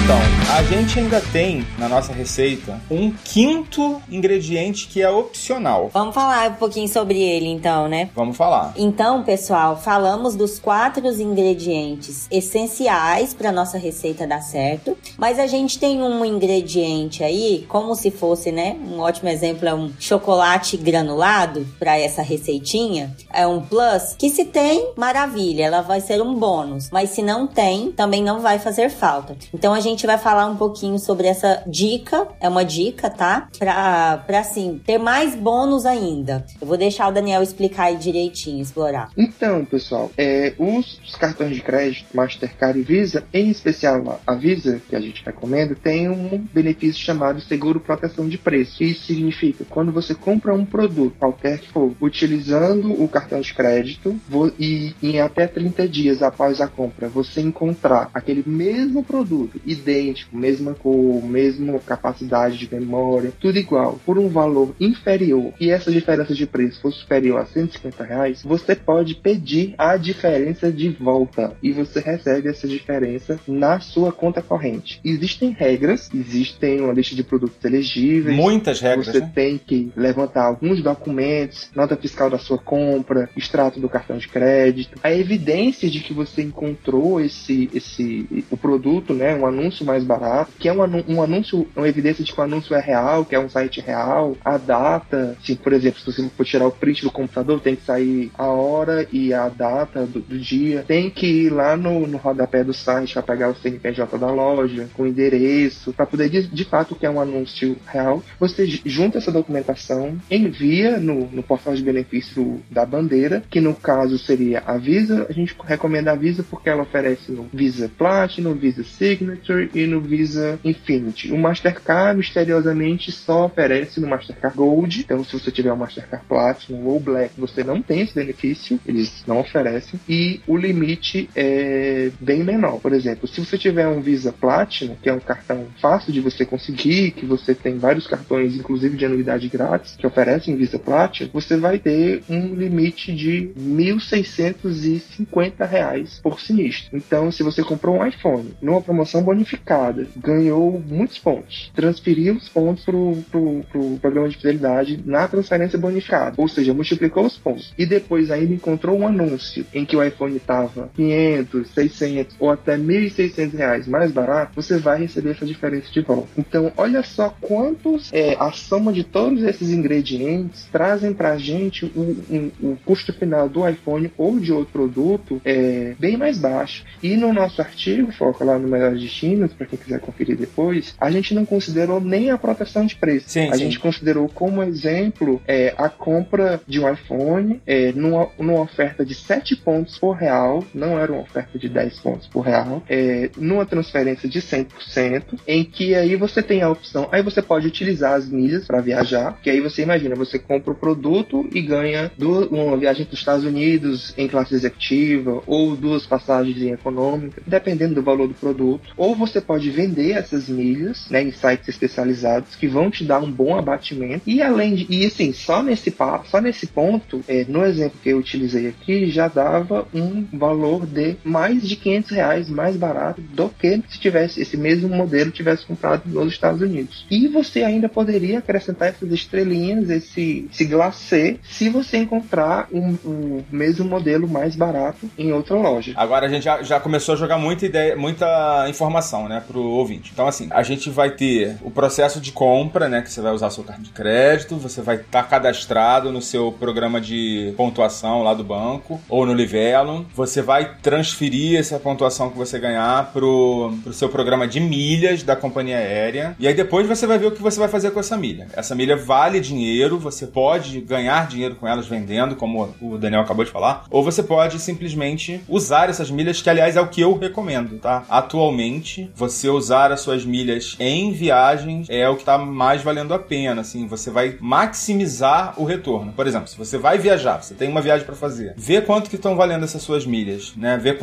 Então, a gente ainda tem na nossa receita um quinto ingrediente que é opcional. Vamos falar um pouquinho sobre ele então, né? Vamos falar. Então, pessoal, falamos dos quatro ingredientes essenciais para nossa receita dar certo, mas a gente tem um ingrediente aí, como se fosse, né? Um ótimo exemplo é um chocolate granulado para essa receitinha, é um plus que se tem, maravilha, ela vai ser um bônus, mas se não tem, também não vai fazer falta. Então a gente vai falar um pouquinho sobre essa dica. É uma dica, tá? Pra, pra assim, ter mais bônus ainda. Eu vou deixar o Daniel explicar aí direitinho, explorar. Então, pessoal, é, os, os cartões de crédito, Mastercard e Visa, em especial a Visa, que a gente recomenda, tem um benefício chamado seguro proteção de preço. Isso significa quando você compra um produto, qualquer que for, utilizando o cartão de crédito e em até 30 dias após a compra você encontrar aquele mesmo produto, idêntico, mesma cor, mesma capacidade de memória, tudo igual, por um valor inferior e essa diferença de preço for superior a 150 reais, você pode pedir a diferença de volta e você recebe essa diferença na sua conta corrente. Existem regras, existem uma lista de produtos elegíveis. Muitas regras. Você né? tem que levantar alguns documentos, nota fiscal da sua compra, extrato do cartão de crédito, a evidência de que você encontrou esse, esse o produto, né, um anúncio mais barato, que é um, um anúncio, uma evidência de que o anúncio é real, que é um site real, a data, se por exemplo, se você for tirar o print do computador, tem que sair a hora e a data do, do dia, tem que ir lá no, no rodapé do site para pegar o CNPJ da loja, com endereço, para poder de, de fato que é um anúncio real. Você junta essa documentação, envia no, no portal de benefício da bandeira, que no caso seria a Visa. A gente recomenda a Visa porque ela oferece Visa Platinum, Visa Signature e no Visa Infinity. O Mastercard misteriosamente só oferece no Mastercard Gold. Então, se você tiver o Mastercard Platinum ou Black, você não tem esse benefício, eles não oferecem. E o limite é bem menor. Por exemplo, se você tiver um Visa Platinum, que é um cartão fácil de você conseguir, que você tem vários cartões, inclusive de anuidade grátis, que oferecem Visa Platinum, você vai ter um limite de 1.650 reais por sinistro. Então, se você comprou um iPhone numa promoção bonificada, ganhou muitos pontos, transferiu os pontos pro, pro, pro programa de fidelidade na transferência bonificada, ou seja, multiplicou os pontos, e depois ainda encontrou um anúncio em que o iPhone estava 500, 600 ou até 1.600 reais mais barato, você vai receber essa diferença de volta. Então, olha só quantos é, a soma de todos esses ingredientes trazem para a gente o um, um, um custo final do iPhone ou de outro produto é bem mais baixo. E no nosso artigo, foca lá no Melhores Para quem quiser conferir depois, a gente não considerou nem a proteção de preço. Sim, a sim. gente considerou como exemplo é, a compra de um iPhone é, numa, numa oferta de 7 pontos por real, não era uma oferta de 10 pontos por real, é, numa transferência de 100%, em que aí você tem a opção, aí você pode utilizar as milhas para viajar, que aí você imagina, você compra o produto e ganha duas, uma viagem para os Estados Unidos em classe executiva ou duas passagens em econômica, dependendo do valor do produto. Ou você pode vender essas milhas né, em sites especializados que vão te dar um bom abatimento. E além de, e assim, só nesse, só nesse ponto, é, no exemplo que eu utilizei aqui, já dava um valor de mais de 500 reais mais barato do que se tivesse esse mesmo modelo tivesse comprado nos Estados Unidos. E você ainda poderia acrescentar essas estrelinhas, esse, esse glacê, se você encontrar um, um mesmo modelo mais barato em outra loja. Agora a gente já, já começou a jogar muita ideia, muita informação, né, pro ouvinte. Então, assim, a gente vai ter o processo de compra, né, que você vai usar seu cartão de crédito, você vai estar tá cadastrado no seu programa de pontuação lá do banco ou no Livelo. Você vai transferir essa pontuação que você ganhar pro, pro seu programa de milhas da companhia aérea. E aí depois você vai ver o que você vai fazer com essa milha. Essa milha vale dinheiro, você pode ganhar dinheiro com elas vendendo, como o Daniel acabou de falar, ou você pode simplesmente usar essas milhas, que aliás é o que eu recomendo, tá? Atualmente, você usar as suas milhas em viagens é o que tá mais valendo a pena, assim, você vai maximizar o retorno. Por exemplo, se você vai viajar, você tem uma viagem para fazer, vê quanto que estão valendo essas suas milhas, né? Vê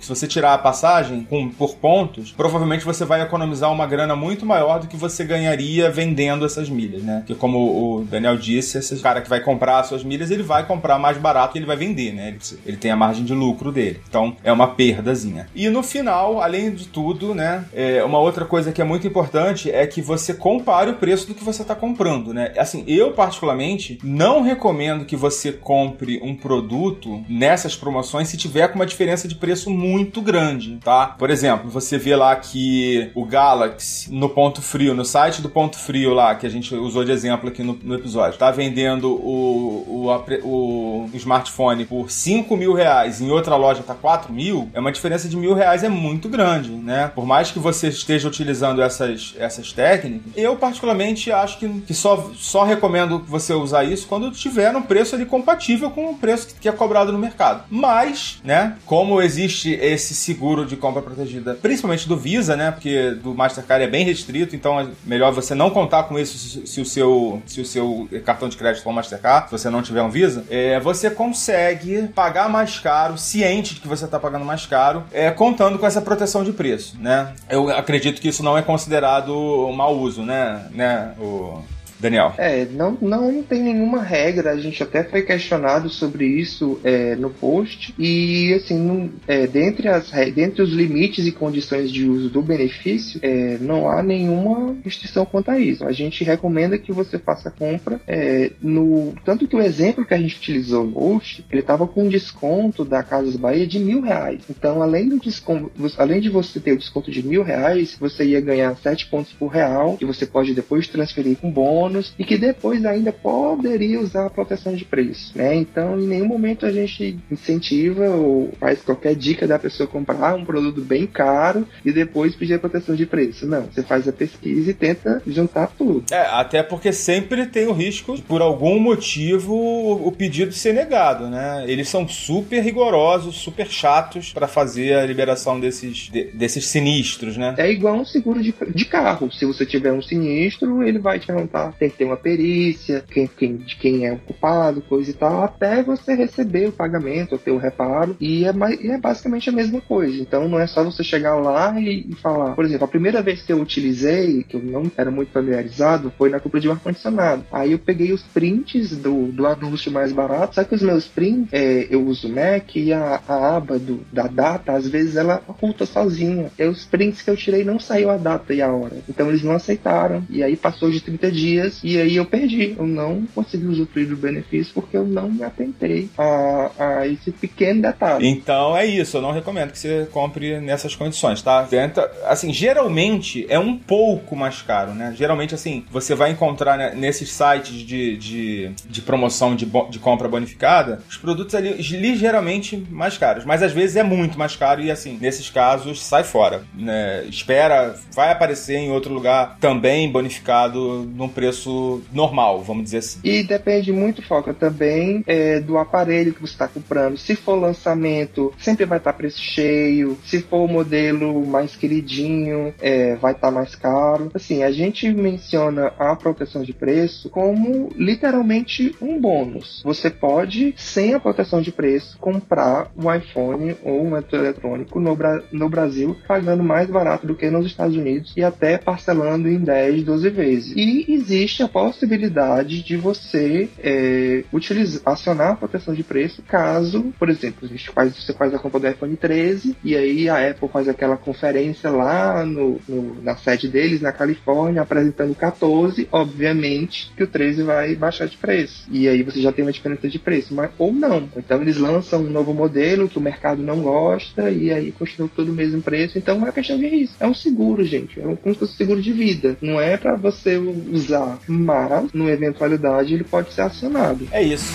se você tirar a passagem com, por pontos, provavelmente você vai economizar uma grana muito maior do que você ganharia vendendo essas milhas, né? Porque como o Daniel disse, esse cara que vai comprar as suas milhas, ele vai comprar mais barato que ele vai vender, né? Ele, ele tem a margem de lucro dele. Então, é uma perdazinha. E no final, além de tudo, né? É, uma outra coisa que é muito importante é que você compare o preço do que você está comprando, né? Assim, eu particularmente não recomendo que você compre um produto nessas promoções se tiver com uma diferença de preço muito grande, tá? Por exemplo, você vê lá que o Galaxy no ponto frio, no site do ponto frio lá, que a gente usou de exemplo aqui no, no episódio, tá vendendo o, o, o, smartphone por 5 mil reais, em outra loja tá 4 mil, é uma diferença de mil reais, é muito grande, né? Por mais que você você esteja utilizando essas, essas técnicas, eu particularmente acho que, que só, só recomendo você usar isso quando tiver um preço ali compatível com o preço que é cobrado no mercado. Mas, né, como existe esse seguro de compra protegida, principalmente do Visa, né, porque do Mastercard é bem restrito, então é melhor você não contar com isso se, se o, seu, se o seu cartão de crédito for Mastercard, se você não tiver um Visa, é, você consegue pagar mais caro, ciente de que você está pagando mais caro, é, contando com essa proteção de preço, né? Eu acredito que isso não é considerado mau uso, né, né, o Daniel. É, não, não tem nenhuma regra, a gente até foi questionado sobre isso é, no post, e assim, não, é, dentre, as, dentre os limites e condições de uso do benefício, é, não há nenhuma restrição quanto a isso. A gente recomenda que você faça a compra é, no. Tanto que o exemplo que a gente utilizou no post, ele estava com um desconto da Casas Bahia de mil reais. Então, além do desconto, além de você ter o desconto de mil reais, você ia ganhar sete pontos por real, que você pode depois transferir com bônus bônus e que depois ainda poderia usar a proteção de preço, né? Então, em nenhum momento a gente incentiva ou faz qualquer dica da pessoa comprar um produto bem caro e depois pedir a proteção de preço. Não, você faz a pesquisa e tenta juntar tudo. É, até porque sempre tem o risco de, por algum motivo, o pedido ser negado, né? Eles são super rigorosos, super chatos para fazer a liberação desses, de, desses sinistros, né? É igual um seguro de, de carro. Se você tiver um sinistro, ele vai te perguntar tem que ter uma perícia, quem, quem, de quem é o culpado, coisa e tal, até você receber o pagamento, ou ter o reparo, e é, e é basicamente a mesma coisa. Então não é só você chegar lá e, e, falar. Por exemplo, a primeira vez que eu utilizei, que eu não era muito familiarizado, foi na compra de um ar-condicionado. Aí eu peguei os prints do, do anúncio mais barato, só que os meus prints, é, eu uso Mac e a, a aba do, da data, às vezes ela oculta sozinha. E os prints que eu tirei não saiu a data e a hora. Então eles não aceitaram. E aí passou de 30 dias e aí eu perdi. Eu não consegui usufruir do benefício porque eu não me atentei a, a esse pequeno detalhe. Então é isso, eu não recomendo que você compre nessas condições, tá? Tenta, assim, geralmente é um pouco mais caro, né? Geralmente, assim, você vai encontrar né, nesses sites de, de, de promoção de, de compra bonificada os produtos ali ligeiramente mais caros, mas às vezes é muito mais caro e, assim, nesses casos, sai fora, né? Espera, vai aparecer em outro lugar também bonificado num preço preço normal, vamos dizer assim. E depende muito, Foca, também é, do aparelho que você está comprando. Se for lançamento, sempre vai estar tá preço cheio. Se for o modelo mais queridinho, é, vai estar tá mais caro. Assim, a gente menciona a proteção de preço como literalmente um bônus. Você pode, sem a proteção de preço, comprar um iPhone ou um eletrônico no, Bra no Brasil, pagando mais barato do que nos Estados Unidos e até parcelando em 10, 12 vezes. E existe existe a possibilidade de você é, utilizar, acionar a proteção de preço caso, por exemplo, a gente faz, você faz a compra do iPhone 13 e aí a Apple faz aquela conferência lá no, no, na sede deles, na Califórnia, apresentando o 14, obviamente que o 13 vai baixar de preço. E aí você já tem uma diferença de preço, mas ou não. Então eles lançam um novo modelo que o mercado não gosta e aí continua todo o mesmo preço. Então é uma questão de risco. É um seguro, gente. É um, como se fosse seguro de vida. Não é para você usar mas, numa eventualidade, ele pode ser acionado. É isso.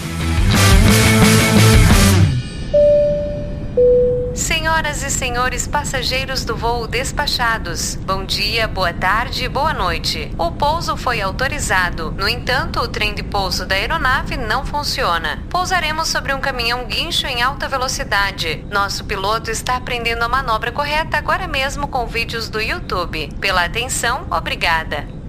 Senhoras e senhores passageiros do voo despachados, bom dia, boa tarde e boa noite. O pouso foi autorizado. No entanto, o trem de pouso da aeronave não funciona. Pousaremos sobre um caminhão guincho em alta velocidade. Nosso piloto está aprendendo a manobra correta agora mesmo com vídeos do YouTube. Pela atenção, obrigada.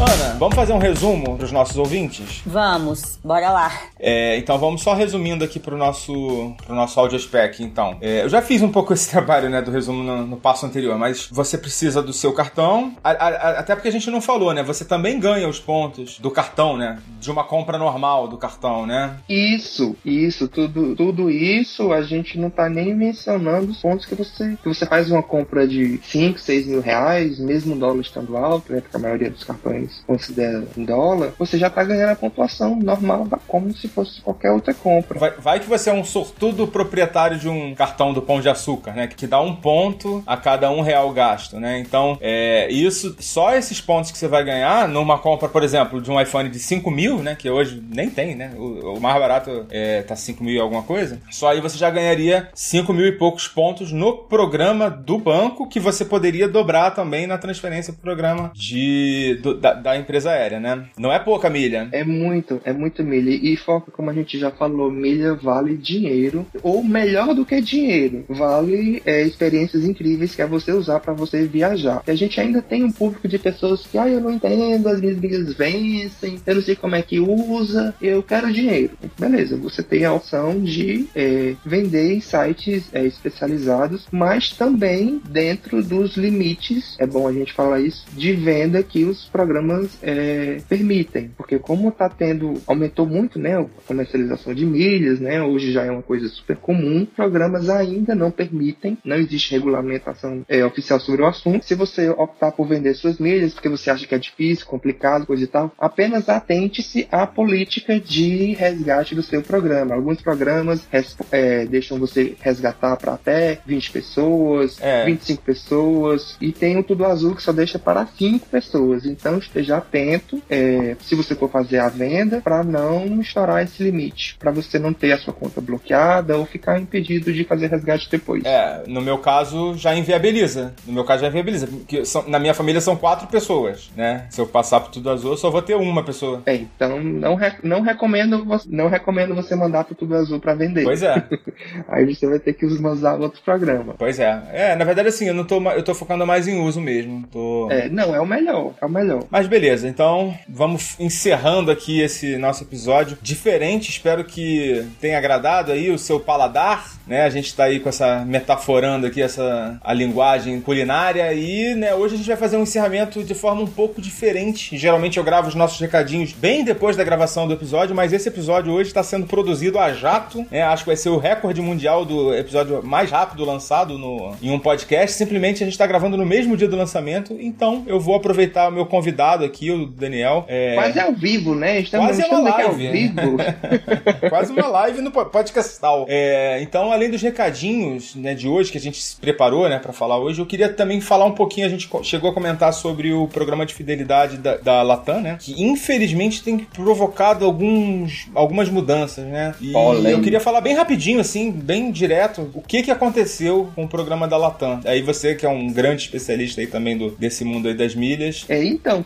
Ana, vamos fazer um resumo para os nossos ouvintes? Vamos, bora lá. É, então vamos só resumindo aqui para o nosso, pro nosso audio spec, então. É, eu já fiz um pouco [laughs] esse trabalho né, do resumo no, no passo anterior, mas você precisa do seu cartão, a, a, até porque a gente não falou, né? Você também ganha os pontos do cartão, né? De uma compra normal do cartão, né? Isso, isso, tudo, tudo isso a gente não tá nem mencionando os pontos que você, que você faz uma compra de 5, 6 mil reais, mesmo o dólar estando alto, né? Porque a maioria dos cartões milhas, considera em dólar, você já está ganhando a pontuação normal, como se fosse qualquer outra compra. Vai, vai, que você é um sortudo proprietário de um cartão do Pão de Açúcar, né? Que dá um ponto a cada um real gasto, né? Então, é, isso, só esses pontos que você vai ganhar numa compra, por exemplo, de um iPhone de 5 mil, né? Que hoje nem tem, né? O, o mais barato é, tá 5 mil e alguma coisa. Só aí você já ganharia 5 mil e poucos pontos no programa do banco que você poderia dobrar também na transferência pro programa de, do, da, da, empresa aérea, né? Não é pouca milha. É muito, é muito milha. E foca, como a gente já falou, milha vale dinheiro. Ou melhor do que dinheiro, vale é, experiências incríveis que é você usar para você viajar. E a gente ainda tem um público de pessoas que, ah, eu não entendo, as minhas milhas vencem, eu não sei como é que usa, eu quero dinheiro. Beleza, você tem a opção de é, vender em sites é, especializados, mas também dentro dos limites, é bom a gente falar isso, de venda que os programas é, permitem. Porque como está tendo, aumentou muito né, a comercialização de milhas, né, hoje já é uma coisa super comum, programas ainda não permitem, não existe regulamentação é, oficial sobre o assunto. Se você optar por vender suas milhas porque você acha que é difícil, complicado, coisa e tal, apenas atente-se à política de resgate do seu programa. Alguns programas é, deixam você resgatar para até 20 pessoas, é. 25 pessoas, e tem o Tudo Azul que só deixa para 5 pessoas. Então esteja atento é, se você for fazer a venda para não estourar esse limite, para você não ter a sua conta bloqueada ou ficar impedido de fazer resgate depois. É, no meu caso já inviabiliza. No meu caso já inviabiliza, porque são, na minha família são quatro pessoas, né? Se eu passar por Tudo Azul, eu só vou ter uma pessoa. É, então não, re não recomendo não recomendo você mandar pro Tudo Azul para vender. Pois é. [laughs] Aí você vai ter que usar outro programa. Pois é. É, na verdade assim, eu não tô eu tô focando mais em uso mesmo. Tô... É, não, é o melhor, é o melhor. Mas beleza, então vamos encerrando aqui esse nosso episódio diferente. Espero que tenha agradado aí o seu paladar, né? A gente tá aí com essa metaforando aqui essa a linguagem culinária e, né, hoje a gente vai fazer um encerramento de forma um pouco diferente. Geralmente eu gravo os nossos recadinhos bem depois da gravação do episódio, mas esse episódio hoje está sendo produzido a jato, né? Acho que vai ser o recorde mundial do episódio mais rápido lançado no, em um podcast. Simplesmente a gente está gravando no mesmo dia do lançamento, então eu vou aproveitar o meu convidado aqui, o Daniel. É... Quase ao vivo, né? Estamos, Quase uma live. Ao vivo. [laughs] Quase uma live no podcastal. É, então, além dos recadinhos né, de hoje que a gente se preparou né, para falar hoje, eu queria também falar um pouquinho. A gente chegou a comentar sobre o programa de fidelidade da, da Latam, né? Que infelizmente tem provocado alguns, algumas mudanças, né? E Olé. eu queria falar bem rapidinho, assim, bem direto, o que, que aconteceu com o programa da Latam. Aí você, que é um grande especialista aí também do, desse mundo aí das milhas. É, então,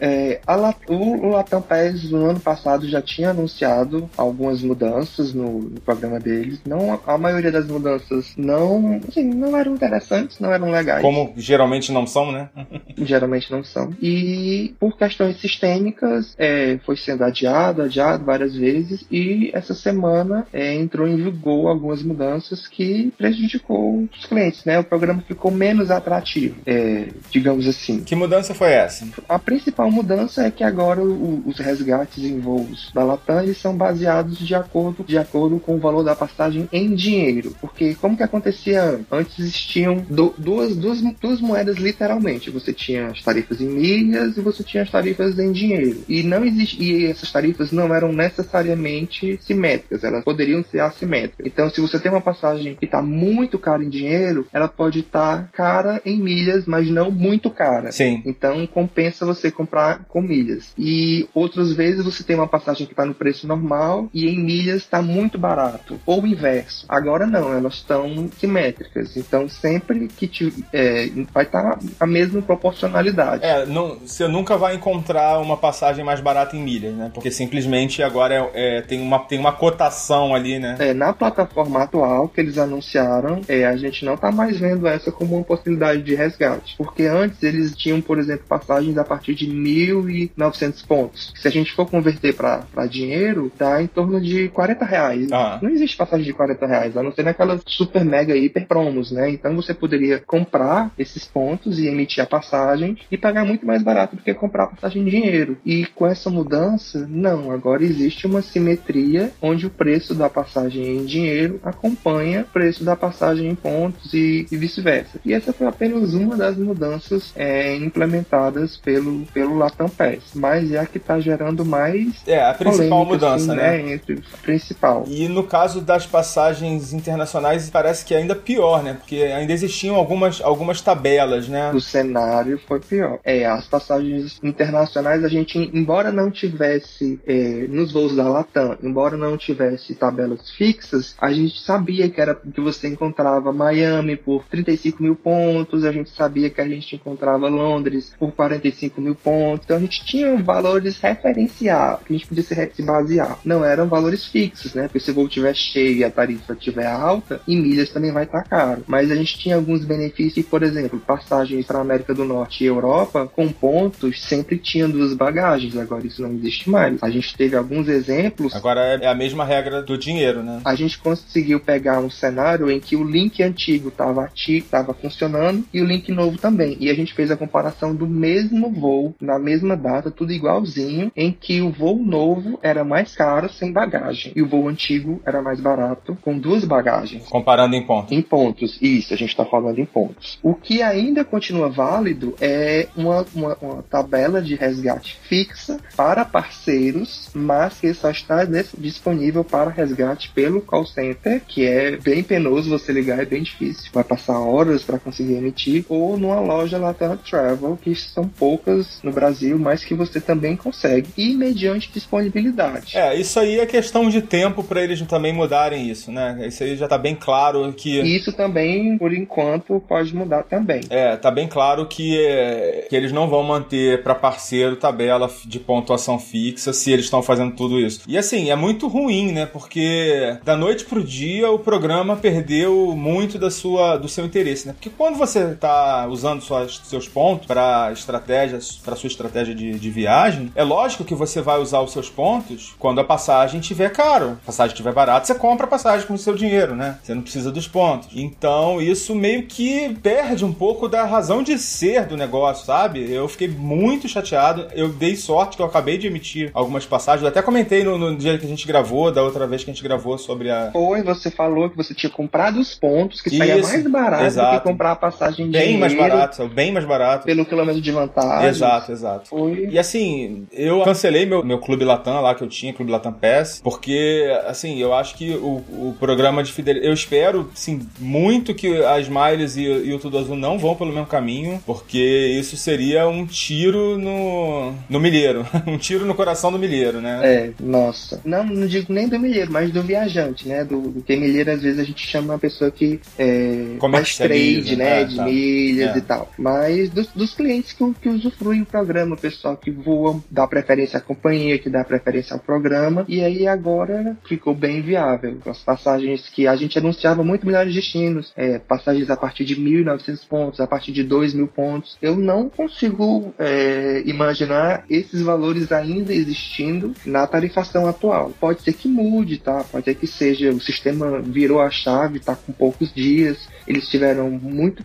É, o, o Latam Pass no ano passado já tinha anunciado algumas mudanças no, no programa deles. Não, a maioria das mudanças não, assim, não eram interessantes, não eram legais. Como geralmente não são, né? [laughs] geralmente não são. E por questões sistêmicas, é, foi sendo adiado, adiado várias vezes, e essa semana é, entrou em vigor algumas mudanças que prejudicou os clientes, né? O programa ficou menos atrativo, é, digamos assim. Que mudança foi essa? A principal mudança é que agora o, os resgates em voos da Latam eles são baseados de acordo, de acordo com o valor da passagem em dinheiro. Porque como que acontecia antes? existiam do, duas, duas, duas moedas literalmente. Você tinha as tarifas em milhas e você tinha as tarifas em dinheiro. E não existe, e essas tarifas não eram necessariamente simétricas, elas poderiam ser assimétricas. Então, se você tem uma passagem que está muito cara em dinheiro, ela pode estar tá cara em milhas, mas não muito cara. Sim. Então, compensa você comprar com milhas. E outras vezes você tem uma passagem que está no preço normal e em milhas está muito barato. Ou o inverso. Agora não, elas estão simétricas. Então, sempre que te, é, vai estar tá a mesma proporcionalidade. É, não, você nunca vai encontrar uma passagem mais barata em milhas, né? Porque simplesmente agora é, é, tem, uma, tem uma cotação ali, né? É, na plataforma atual que eles anunciaram, é, a gente não tá mais vendo essa como uma possibilidade de resgate. Porque antes eles tinham, por exemplo, passagens a partir de 1.900 pontos. Se a gente for converter para dinheiro, dá em torno de 40 reais. Ah. Não existe passagem de 40 reais, a não ser naquelas super mega hiper promos, né? Então você poderia comprar esses pontos e emitir a passagem e pagar muito mais barato do que comprar a passagem em dinheiro. E com essa mudança, não, agora existe uma simetria onde o preço da passagem em dinheiro acompanha o preço da passagem em pontos e, e vice-versa. E essa foi apenas uma das mudanças é, implementadas pelo pelo, pelo Latam Pass, mas é a que está gerando mais. É, a principal polêmica, mudança, assim, né? Entre a principal. E no caso das passagens internacionais, parece que é ainda pior, né? Porque ainda existiam algumas, algumas tabelas, né? O cenário foi pior. É, as passagens internacionais, a gente, embora não tivesse é, nos voos da Latam, embora não tivesse tabelas fixas, a gente sabia que era que você encontrava Miami por 35 mil pontos, a gente sabia que a gente encontrava Londres por 45 mil pontos, então a gente tinha valores referenciados que a gente podia se, se basear. Não eram valores fixos, né? Porque se o voo estiver cheio e a tarifa estiver alta, em milhas também vai estar caro. Mas a gente tinha alguns benefícios, por exemplo, passagens para América do Norte e Europa com pontos sempre tinham duas bagagens, agora isso não existe mais. A gente teve alguns exemplos. Agora é a mesma regra do dinheiro, né? A gente conseguiu pegar um cenário em que o link antigo estava ativo, estava funcionando e o link novo também. E a gente fez a comparação do mesmo voo na mesma data, tudo igualzinho, em que o voo novo era mais caro sem bagagem e o voo antigo era mais barato com duas bagagens. Comparando em pontos. Em pontos, isso, a gente está falando em pontos. O que ainda continua válido é uma, uma, uma tabela de resgate fixa para parceiros, mas que só está disponível para resgate pelo call center, que é bem penoso você ligar, é bem difícil. Vai passar horas para conseguir emitir, ou numa loja Latam Travel, que são poucas no Brasil, mas que você também consegue, e mediante disponibilidade. É, isso aí é questão de tempo para eles também mudarem isso, né? Isso aí já tá bem claro que. Isso também, por enquanto, pode mudar também. É, tá bem claro que, é, que eles não vão manter para parceiro tabela de pontuação fixa se eles estão fazendo tudo isso. E assim, é muito ruim, né? Porque da noite pro dia o programa perdeu muito da sua, do seu interesse, né? Porque quando você tá usando suas, seus pontos para estratégias, para sua estratégia de, de viagem, é lógico que você vai usar os seus pontos quando a passagem estiver caro. A passagem estiver barata, você compra a passagem com o seu dinheiro, né? Você não precisa dos pontos. Então, isso meio que perde um pouco da razão de ser do negócio, sabe? Eu fiquei muito chateado. Eu dei sorte que eu acabei de emitir algumas passagens. Eu até comentei no, no dia que a gente gravou, da outra vez que a gente gravou sobre a. Foi, você falou que você tinha comprado os pontos, que saía mais barato exato. do que comprar a passagem de Bem mais dinheiro barato, bem mais barato. pelo quilômetro de vantagem. Exato, exato. Foi. E assim, eu cancelei meu, meu Clube Latam lá que eu tinha, Clube Latam Pass, porque, assim, eu acho que o, o programa de fidelidade. Eu espero, sim, muito que as Miles e, e o Tudo Azul não vão pelo mesmo caminho, porque isso seria um tiro no, no milheiro. [laughs] um tiro no coração do milheiro, né? É, nossa. Não, não digo nem do milheiro, mas do viajante, né? Do, do que milheiro, às vezes, a gente chama uma pessoa que é, faz Comercializa, trade, né? é, de tá. milhas É. e tal. Mas dos, dos clientes que, que usufruem do programa, o pessoal que voa, dá preferência à companhia, que dá preferência ao programa. E aí agora ficou bem viável. As passagens que a gente anunciava muito melhores destinos, é, passagens a partir de 1.900 pontos, a partir de 2.000 pontos. Eu não consigo é, imaginar esses valores ainda existindo na tarifação atual. Pode ser que mude, tá? Pode ser que seja o sistema virou a chave, tá com poucos dias. Eles tiveram muito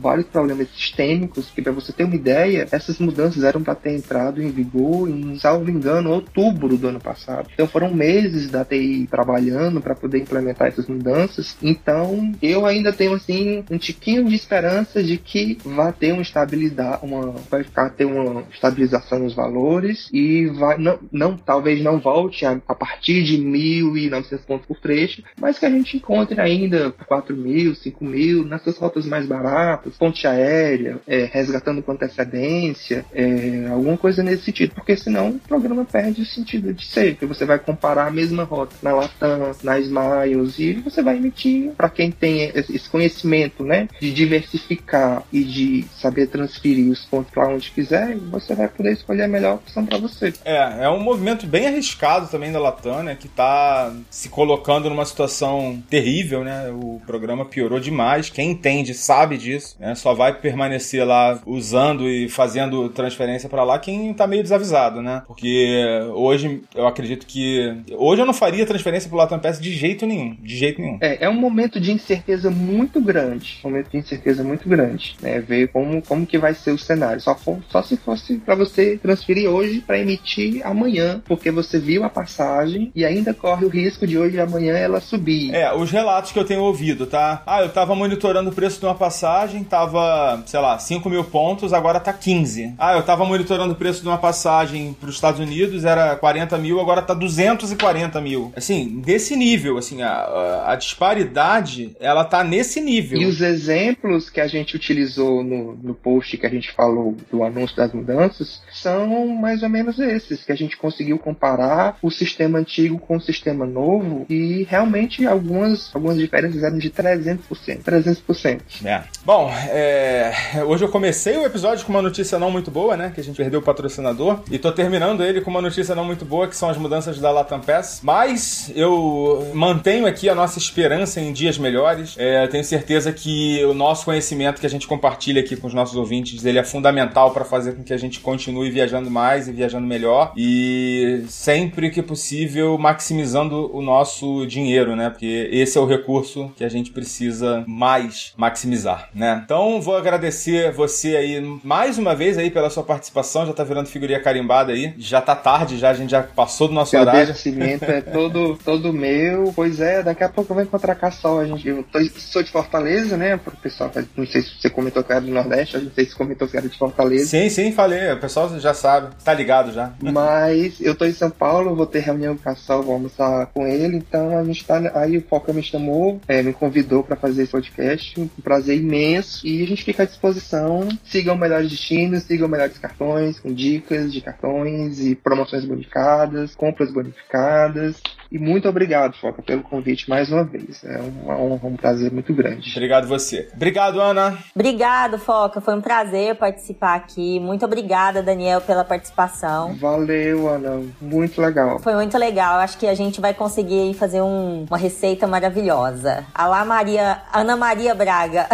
vários problemas sistêmicos que para você ter uma ideia, essas mudanças eram para ter entrado em vigor em, salvo engano, outubro do ano passado. Então foram meses da TI trabalhando para poder implementar essas mudanças. Então eu ainda tenho assim um tiquinho de esperança de que vai ter uma estabilidade, uma vai ficar ter uma estabilização nos valores e vai não, não talvez não volte a, a partir de 1.900 pontos por trecho, mas que a gente encontre ainda 4 mil, 5 mil nessas rotas mais baratas, ponte aérea, é, resgatando com antecedência, é, alguma coisa nesse sentido, porque senão o programa perde o sentido de ser, que você vai comparar a mesma rota na Latam, na Smiles e você vai emitir para quem tem esse conhecimento, né, de diversificar e de saber transferir os pontos para onde quiser, você vai poder escolher a melhor opção para você. É, é um movimento bem arriscado também da Latam, né? Que tá se colocando numa situação terrível, né? O programa piorou demais. Quem entende sabe disso, né? Só vai permanecer lá usando e fazendo transferência pra lá quem tá meio desavisado, né? Porque hoje eu acredito que. Hoje eu não faria transferência pro Latam Pass de jeito nenhum. De jeito nenhum. É, é um momento de incerteza muito grande. Um momento de incerteza muito grande. Né? Ver como, como que vai ser o cenário. Só, for, só se fosse para você transferir hoje para emitir amanhã, porque você viu a passagem e ainda corre o risco de hoje e amanhã ela subir. É, os relatos que eu tenho ouvido, tá? Ah, eu tava monitorando o preço de uma passagem, tava, sei lá, 5 mil pontos, agora tá 15. Ah, eu tava monitorando o preço de uma passagem para os Estados Unidos, era 40 mil, agora tá 240 mil. Assim, desse nível, assim, a, a disparidade, ela tá nesse nível. E os exemplos que a gente utilizou no, no post que a gente falou do anúncio das mudanças são mais ou menos esses, que a gente conseguiu comparar o sistema antigo com o sistema novo e realmente algumas, algumas diferenças eram de 300%. 300%. É. Bom, é, hoje eu comecei o episódio com uma notícia não muito boa, né? Que a gente perdeu o patrocinador. E tô terminando ele com uma notícia não muito boa, que são as mudanças da Latam Pass. Mas eu mantenho aqui a nossa esperança em dias melhores. É, tenho certeza que o nosso conhecimento que a gente compartilha aqui com os nossos ouvintes, ele é fundamental para fazer com que a gente continue viajando mais e viajando melhor. E sempre que possível, maximizando o nosso dinheiro, né? Porque esse é o recurso que a gente precisa mais maximizar, né? Então, vou agradecer você aí mais uma vez aí pela sua participação. Já tá virando figurinha carimbada aí. Já tá tarde, já a gente já passou do nosso o horário. O agradecimento é todo, todo meu. Pois é, daqui a pouco eu vou encontrar Cassol. A gente, eu tô, sou de Fortaleza, né? Pro pessoal, não sei se você comentou que era do Nordeste, não sei se comentou que era de Fortaleza. Sim, sim, falei. O pessoal já sabe, tá ligado já. Mas eu tô em São Paulo, vou ter reunião com o Cassol, vou almoçar com ele. Então a gente tá. Aí o Foca me chamou, é, me convidou para fazer esse podcast. Um prazer imenso. E a gente fica à disposição. Sigam melhores destinos, sigam melhores cartões, com dicas de cartões e promoções bonificadas, compras bonificadas. E muito obrigado, Foca, pelo convite mais uma vez. É uma honra, um prazer muito grande. Obrigado você. Obrigado, Ana. Obrigado, Foca. Foi um prazer participar aqui. Muito obrigada, Daniel, pela participação. Valeu, Ana. Muito legal. Foi muito legal. Acho que a gente vai conseguir fazer um, uma receita maravilhosa. Alá Maria, Ana Maria Braga.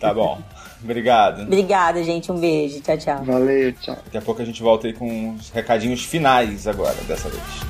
tá bom. [laughs] Obrigado. Obrigada, gente. Um beijo. Tchau, tchau. Valeu, tchau. Daqui a pouco a gente volta aí com os recadinhos finais agora, dessa vez.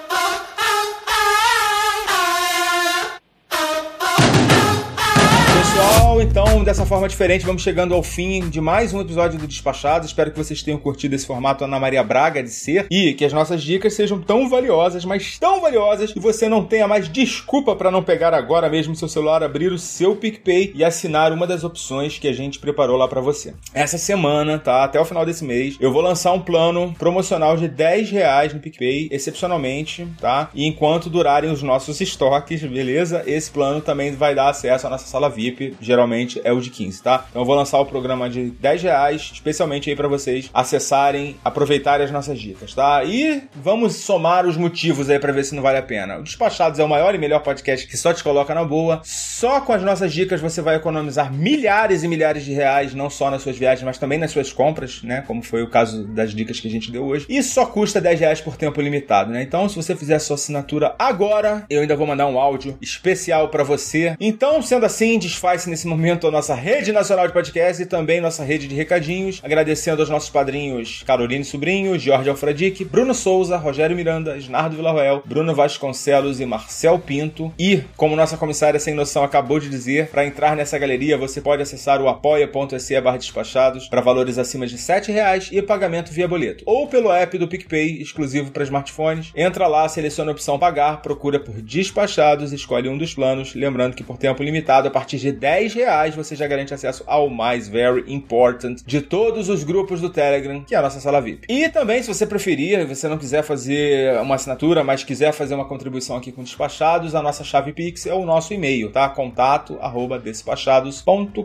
Então dessa forma diferente vamos chegando ao fim de mais um episódio do Despachado. Espero que vocês tenham curtido esse formato Ana Maria Braga de ser e que as nossas dicas sejam tão valiosas, mas tão valiosas que você não tenha mais desculpa para não pegar agora mesmo seu celular, abrir o seu PicPay e assinar uma das opções que a gente preparou lá para você. Essa semana, tá? Até o final desse mês, eu vou lançar um plano promocional de 10 reais no PicPay, excepcionalmente, tá? E enquanto durarem os nossos estoques, beleza? Esse plano também vai dar acesso à nossa sala VIP, geralmente é o de 15, tá? Então eu vou lançar o programa de 10 reais, especialmente aí para vocês acessarem, aproveitarem as nossas dicas, tá? E vamos somar os motivos aí para ver se não vale a pena. O Despachados é o maior e melhor podcast que só te coloca na boa. Só com as nossas dicas você vai economizar milhares e milhares de reais, não só nas suas viagens, mas também nas suas compras, né? Como foi o caso das dicas que a gente deu hoje. E só custa 10 reais por tempo limitado, né? Então, se você fizer a sua assinatura agora, eu ainda vou mandar um áudio especial para você. Então, sendo assim, desfaz nesse momento a nossa rede nacional de podcast e também nossa rede de recadinhos. Agradecendo aos nossos padrinhos Caroline Sobrinho, Jorge Alfredique, Bruno Souza, Rogério Miranda, Snardo Villarroel, Bruno Vasconcelos e Marcel Pinto. E, como nossa comissária sem noção acabou de dizer, para entrar nessa galeria você pode acessar o apoia.se barra despachados para valores acima de R$ reais e pagamento via boleto. Ou pelo app do PicPay, exclusivo para smartphones. Entra lá, seleciona a opção pagar, procura por despachados, escolhe um dos planos. Lembrando que por tempo limitado, a partir de 10 reais você já garante acesso ao mais very important de todos os grupos do Telegram, que é a nossa sala VIP. E também, se você preferir, você não quiser fazer uma assinatura, mas quiser fazer uma contribuição aqui com despachados, a nossa chave Pix é o nosso e-mail, tá? Contato arroba despachados.com.br,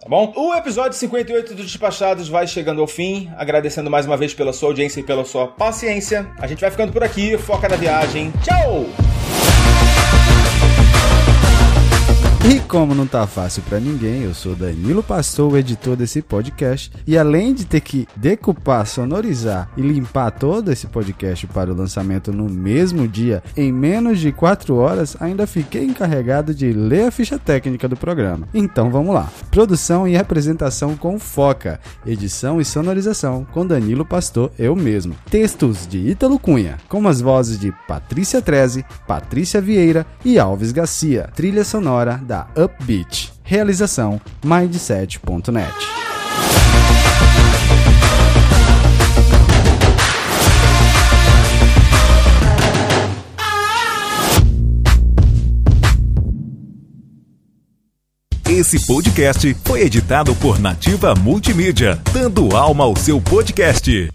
tá bom? O episódio 58 do Despachados vai chegando ao fim, agradecendo mais uma vez pela sua audiência e pela sua paciência. A gente vai ficando por aqui, foca na viagem. Tchau! E como não tá fácil para ninguém, eu sou Danilo Pastor, o editor desse podcast, e além de ter que decupar, sonorizar e limpar todo esse podcast para o lançamento no mesmo dia, em menos de 4 horas, ainda fiquei encarregado de ler a ficha técnica do programa. Então vamos lá. Produção e apresentação com Foca, edição e sonorização com Danilo Pastor, eu mesmo. Textos de Ítalo Cunha, com as vozes de Patrícia Treze, Patrícia Vieira e Alves Garcia. Trilha sonora da Upbeat. Realização Mindset.net. Esse podcast foi editado por Nativa Multimídia, dando alma ao seu podcast.